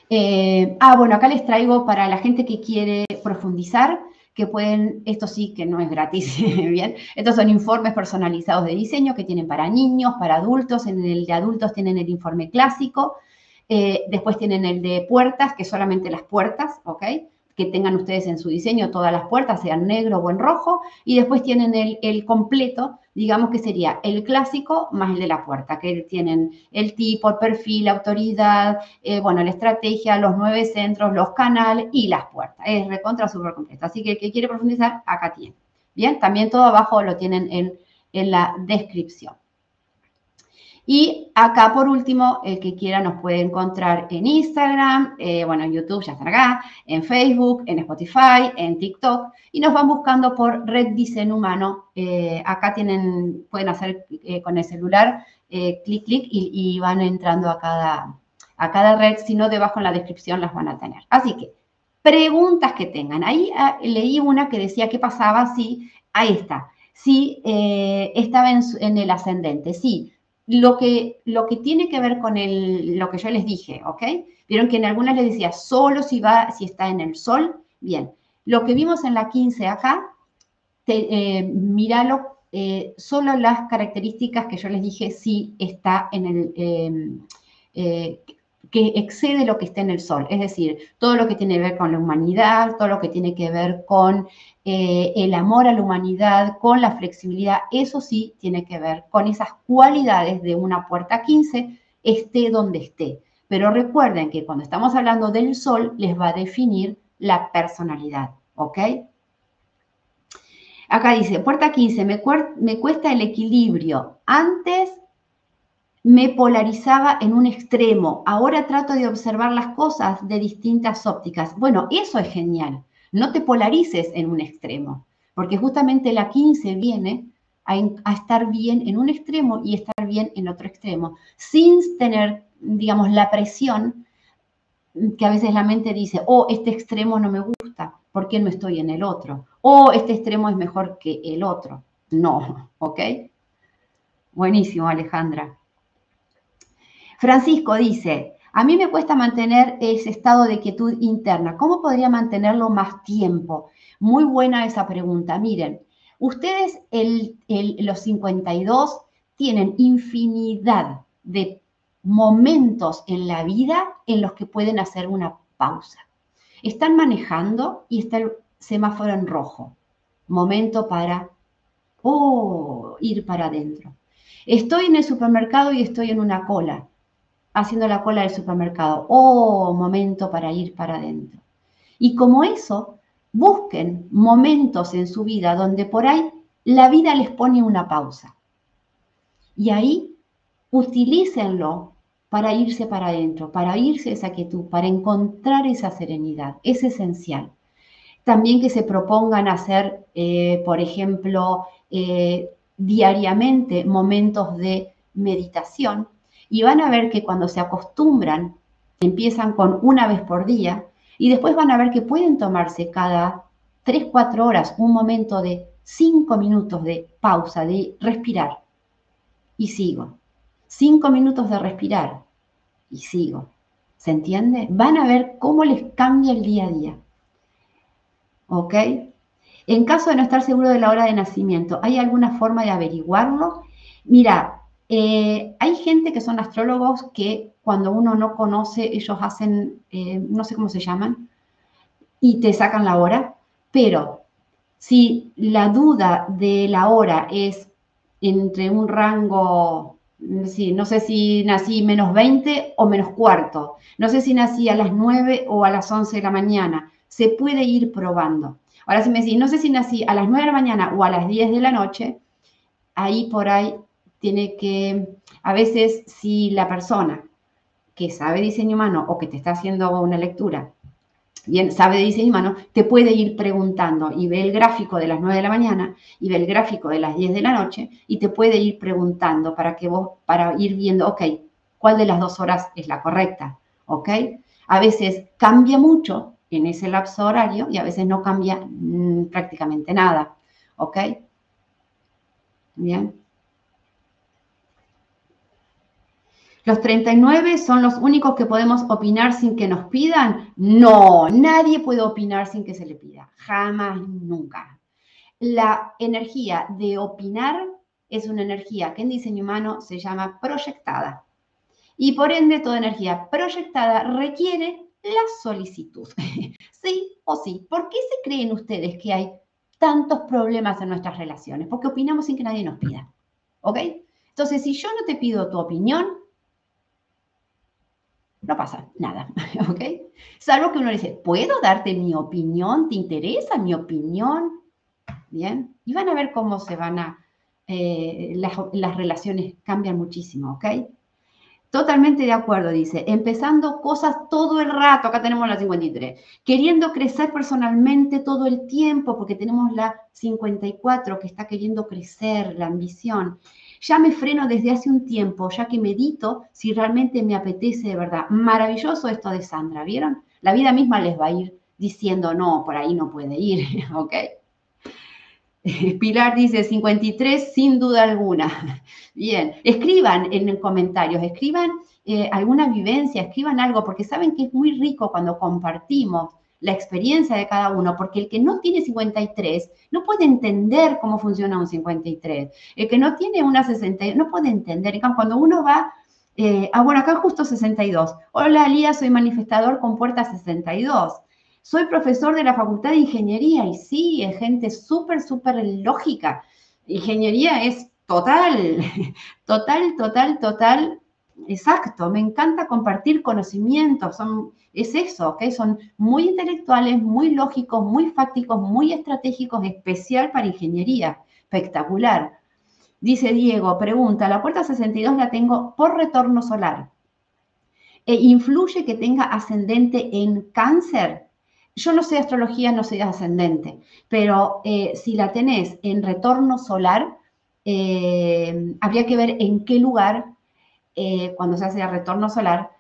Eh, ah, bueno, acá les traigo para la gente que quiere profundizar, que pueden, esto sí que no es gratis, ¿bien? Estos son informes personalizados de diseño que tienen para niños, para adultos, en el de adultos tienen el informe clásico, eh, después tienen el de puertas, que solamente las puertas, ¿ok? Que tengan ustedes en su diseño todas las puertas, sean negro o en rojo. Y después tienen el, completo, digamos que sería el clásico más el de la puerta, que tienen el tipo, el perfil, la autoridad, eh, bueno, la estrategia, los nueve centros, los canales y las puertas. Es recontra súper completo. Así que el que quiere profundizar, acá tiene. Bien, también todo abajo lo tienen en la descripción. Y acá, por último, el que quiera nos puede encontrar en Instagram, eh, bueno, en YouTube ya está acá, en Facebook, en Spotify, en TikTok, y nos van buscando por Red Dicen Humano. Eh, acá tienen, pueden hacer eh, con el celular, clic, clic, y, van entrando a cada, a cada red, si no, debajo en la descripción las van a tener. Así que, preguntas que tengan. Ahí ah, leí una que decía qué pasaba si, ahí está, si estaba en, en el ascendente, sí lo que, lo que tiene que ver con el, lo que yo les dije, ¿ok? Vieron que en algunas les decía solo si va, si está en el sol. Bien, lo que vimos en la 15 acá, te, eh, eh, solo las características que yo les dije si está en el, em, eh, que excede lo que está en el sol, es decir, todo lo que tiene que ver con la humanidad, todo lo que tiene que ver con eh, el amor a la humanidad, con la flexibilidad, eso sí tiene que ver con esas cualidades de una puerta 15, esté donde esté. Pero recuerden que cuando estamos hablando del sol, les va a definir la personalidad, ¿ok? Acá dice, puerta 15, me, me cuesta el equilibrio. Antes me polarizaba en un extremo, ahora trato de observar las cosas de distintas ópticas. Bueno, eso es genial. No te polarices en un extremo, porque justamente la 15 viene a, estar bien en un extremo y estar bien en otro extremo, sin tener, digamos, la presión que a veces la mente dice, oh, este extremo no me gusta, ¿por qué no estoy en el otro? o este extremo es mejor que el otro. No, ¿ok? Buenísimo, Alejandra. Francisco dice, a mí me cuesta mantener ese estado de quietud interna. ¿Cómo podría mantenerlo más tiempo? Muy buena esa pregunta. Miren, ustedes los 52 tienen infinidad de momentos en la vida en los que pueden hacer una pausa. Están manejando y está el semáforo en rojo. Momento para oh, ir para adentro. Estoy en el supermercado y estoy en una cola, haciendo la cola del supermercado. Oh, momento para ir para adentro. Y como eso, busquen momentos en su vida donde por ahí la vida les pone una pausa. Y ahí utilícenlo para irse para adentro, para irse esa quietud, para encontrar esa serenidad. Es esencial. También que se propongan hacer, eh, por ejemplo, eh, diariamente momentos de meditación y van a ver que cuando se acostumbran, empiezan con una vez por día y después van a ver que pueden tomarse cada 3, 4 horas un momento de 5 minutos de pausa, de respirar. Y sigo. 5 minutos de respirar. Y sigo. ¿Se entiende? Van a ver cómo les cambia el día a día. ¿Ok? En caso de no estar seguro de la hora de nacimiento, ¿hay alguna forma de averiguarlo? Mira, eh, hay gente que son astrólogos que cuando uno no conoce, ellos hacen, eh, no sé cómo se llaman, y te sacan la hora, pero si la duda de la hora es entre un rango, no sé si nací menos 20 o menos cuarto, no sé si nací a las 9 o a las 11 de la mañana, se puede ir probando. Ahora, si me decís, no sé si nací a las 9 de la mañana o a las 10 de la noche, ahí por ahí tiene que, a veces, si la persona que sabe diseño humano o que te está haciendo una lectura, bien sabe diseño humano, te puede ir preguntando y ve el gráfico de las 9 de la mañana y ve el gráfico de las 10 de la noche y te puede ir preguntando para que vos, para ir viendo, ok, cuál de las dos horas es la correcta, ok. A veces cambia mucho en ese lapso horario y a veces no cambia mm, prácticamente nada. ¿Ok? Bien. ¿Los 39 son los únicos que podemos opinar sin que nos pidan? No, nadie puede opinar sin que se le pida. Jamás, nunca. La energía de opinar es una energía que en diseño humano se llama proyectada. Y por ende, toda energía proyectada requiere la solicitud. sí o sí. ¿Por qué se creen ustedes que hay tantos problemas en nuestras relaciones? Porque opinamos sin que nadie nos pida. ¿Ok? Entonces, si yo no te pido tu opinión, no pasa nada, ¿ok? Salvo que uno dice, ¿puedo darte mi opinión? ¿Te interesa mi opinión? Bien, y van a ver cómo se van a, eh, las, las relaciones cambian muchísimo, ¿ok? Totalmente de acuerdo, dice, empezando cosas todo el rato, acá tenemos la 53, queriendo crecer personalmente todo el tiempo, porque tenemos la 54 que está queriendo crecer, la ambición. Ya me freno desde hace un tiempo, ya que medito si realmente me apetece de verdad. Maravilloso esto de Sandra, ¿vieron? La vida misma les va a ir diciendo, no, por ahí no puede ir, ¿ok? Pilar dice 53 sin duda alguna. Bien, escriban en comentarios, escriban eh, alguna vivencia, escriban algo, porque saben que es muy rico cuando compartimos la experiencia de cada uno, porque el que no tiene 53 no puede entender cómo funciona un 53. El que no tiene una 60 no puede entender. Cuando uno va, eh, ah, bueno, acá justo 62. Hola, Lía, soy manifestador con puerta 62. Soy profesor de la Facultad de Ingeniería y sí, es gente súper, súper lógica. Ingeniería es total, total, total, total, exacto. Me encanta compartir conocimientos, son, es eso, ¿ok? Son muy intelectuales, muy lógicos, muy fácticos, muy estratégicos, especial para ingeniería. Espectacular. Dice Diego, pregunta, la puerta 62 la tengo por retorno solar. ¿E ¿Influye que tenga ascendente en cáncer? Yo no sé astrología, no soy ascendente, pero eh, si la tenés en retorno solar, eh, habría que ver en qué lugar, eh, cuando se hace el retorno solar,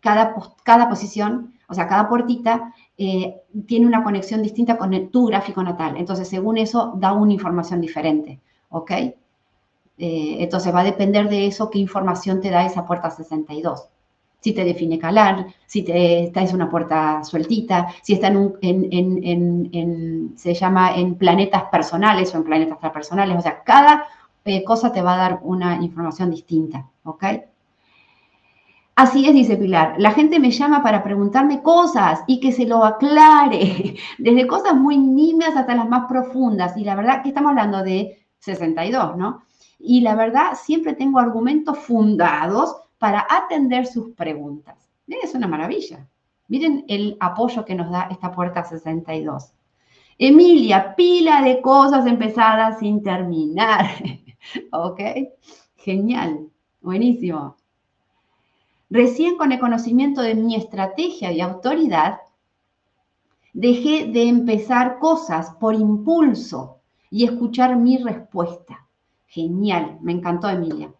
cada, cada posición O sea, cada puertita tiene una conexión distinta con tu gráfico natal. Entonces, según eso, da una información diferente. ¿Ok? Entonces, va a depender de eso qué información te da esa puerta 62 si te define calar, si te, esta es una puerta sueltita, si está en, un, en, se llama en planetas personales o en planetas transpersonales. O sea, cada eh, cosa te va a dar una información distinta, ¿ok? Así es, dice Pilar. La gente me llama para preguntarme cosas y que se lo aclare, desde cosas muy nimias hasta las más profundas. Y la verdad que estamos hablando de 62, ¿no? Y la verdad, siempre tengo argumentos fundados para atender sus preguntas. Es una maravilla. Miren el apoyo que nos da esta puerta 62. Emilia, pila de cosas empezadas sin terminar. ¿Ok? Genial. Buenísimo. Recién con el conocimiento de mi estrategia y autoridad, dejé de empezar cosas por impulso y escuchar mi respuesta. Genial, me encantó Emilia.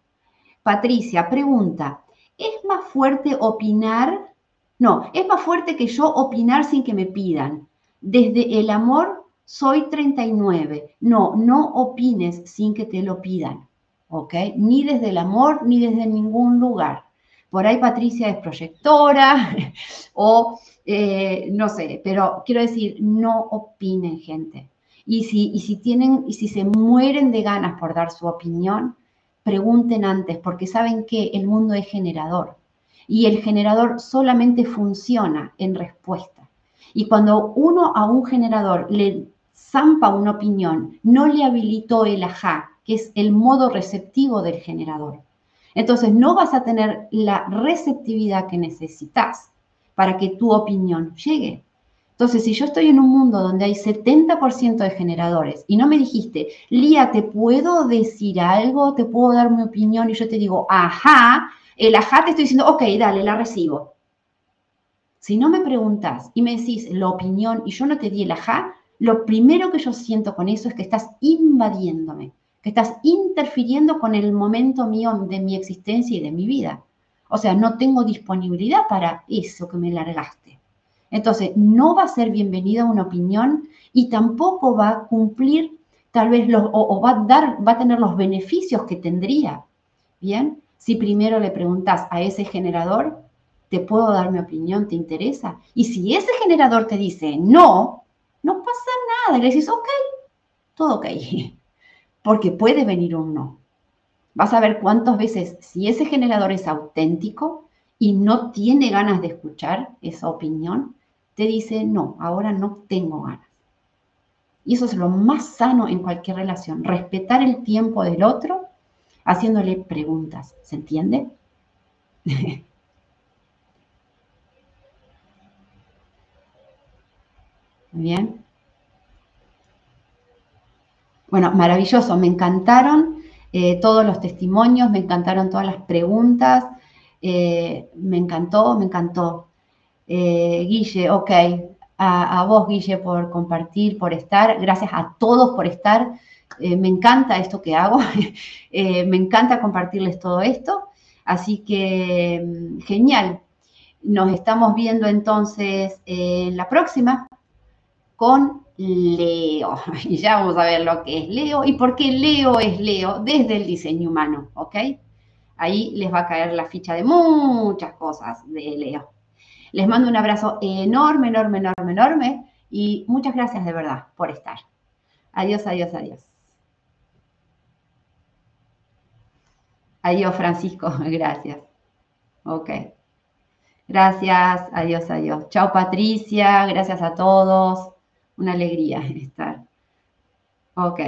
Patricia pregunta, ¿es más fuerte opinar? No, es más fuerte que yo opinar sin que me pidan. Desde el amor soy 39. No, no opines sin que te lo pidan. ¿Ok? Ni desde el amor ni desde ningún lugar. Por ahí Patricia es proyectora o eh, no sé, pero quiero decir, no opinen, gente. Y si, y si tienen, y si se mueren de ganas por dar su opinión, pregunten antes, porque saben que el mundo es generador y el generador solamente funciona en respuesta. Y cuando uno a un generador le zampa una opinión, no le habilitó el ajá, que es el modo receptivo del generador. Entonces no vas a tener la receptividad que necesitas para que tu opinión llegue. Entonces, si yo estoy en un mundo donde hay 70% de generadores y no me dijiste, Lía, ¿te puedo decir algo? ¿Te puedo dar mi opinión? Y yo te digo, ajá, el ajá te estoy diciendo, ok, dale, la recibo. Si no me preguntas y me decís la opinión y yo no te di el ajá, lo primero que yo siento con eso es que estás invadiéndome, que estás interfiriendo con el momento mío de mi existencia y de mi vida. O sea, no tengo disponibilidad para eso que me largaste. Entonces, no va a ser bienvenida una opinión y tampoco va a cumplir tal vez los, o, va a tener los beneficios que tendría. Bien, si primero le preguntas a ese generador, ¿te puedo dar mi opinión? ¿Te interesa? Y si ese generador te dice no, no pasa nada. le dices, ok, todo ok. Porque puede venir un no. Vas a ver cuántas veces, si ese generador es auténtico y no tiene ganas de escuchar esa opinión, te dice, no, ahora no tengo ganas. Y eso es lo más sano en cualquier relación, respetar el tiempo del otro haciéndole preguntas, ¿se entiende? Bien. Bueno, maravilloso, me encantaron eh, todos los testimonios, me encantaron todas las preguntas, eh, me encantó, me encantó. Eh, Guille, ok. A, vos, Guille, por compartir, por estar. Gracias a todos por estar. Eh, me encanta esto que hago. Me encanta compartirles todo esto. Así que, mm, genial. Nos estamos viendo entonces en la próxima con Leo. Y ya vamos a ver lo que es Leo y por qué Leo es Leo desde el diseño humano, ¿ok? Ahí les va a caer la ficha de muchas cosas de Leo. Les mando un abrazo enorme, enorme, enorme, enorme y muchas gracias de verdad por estar. Adiós, adiós, adiós. Adiós, Francisco, gracias. Ok. Gracias, adiós, adiós. Chao, Patricia, gracias a todos. Una alegría estar. Ok.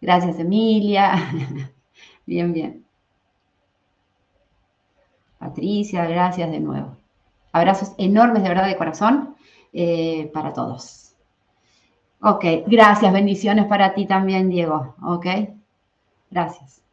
Gracias, Emilia. Bien, bien. Patricia, gracias de nuevo. Abrazos enormes de verdad de corazón eh, para todos. Ok, gracias, bendiciones para ti también, Diego. Ok, gracias.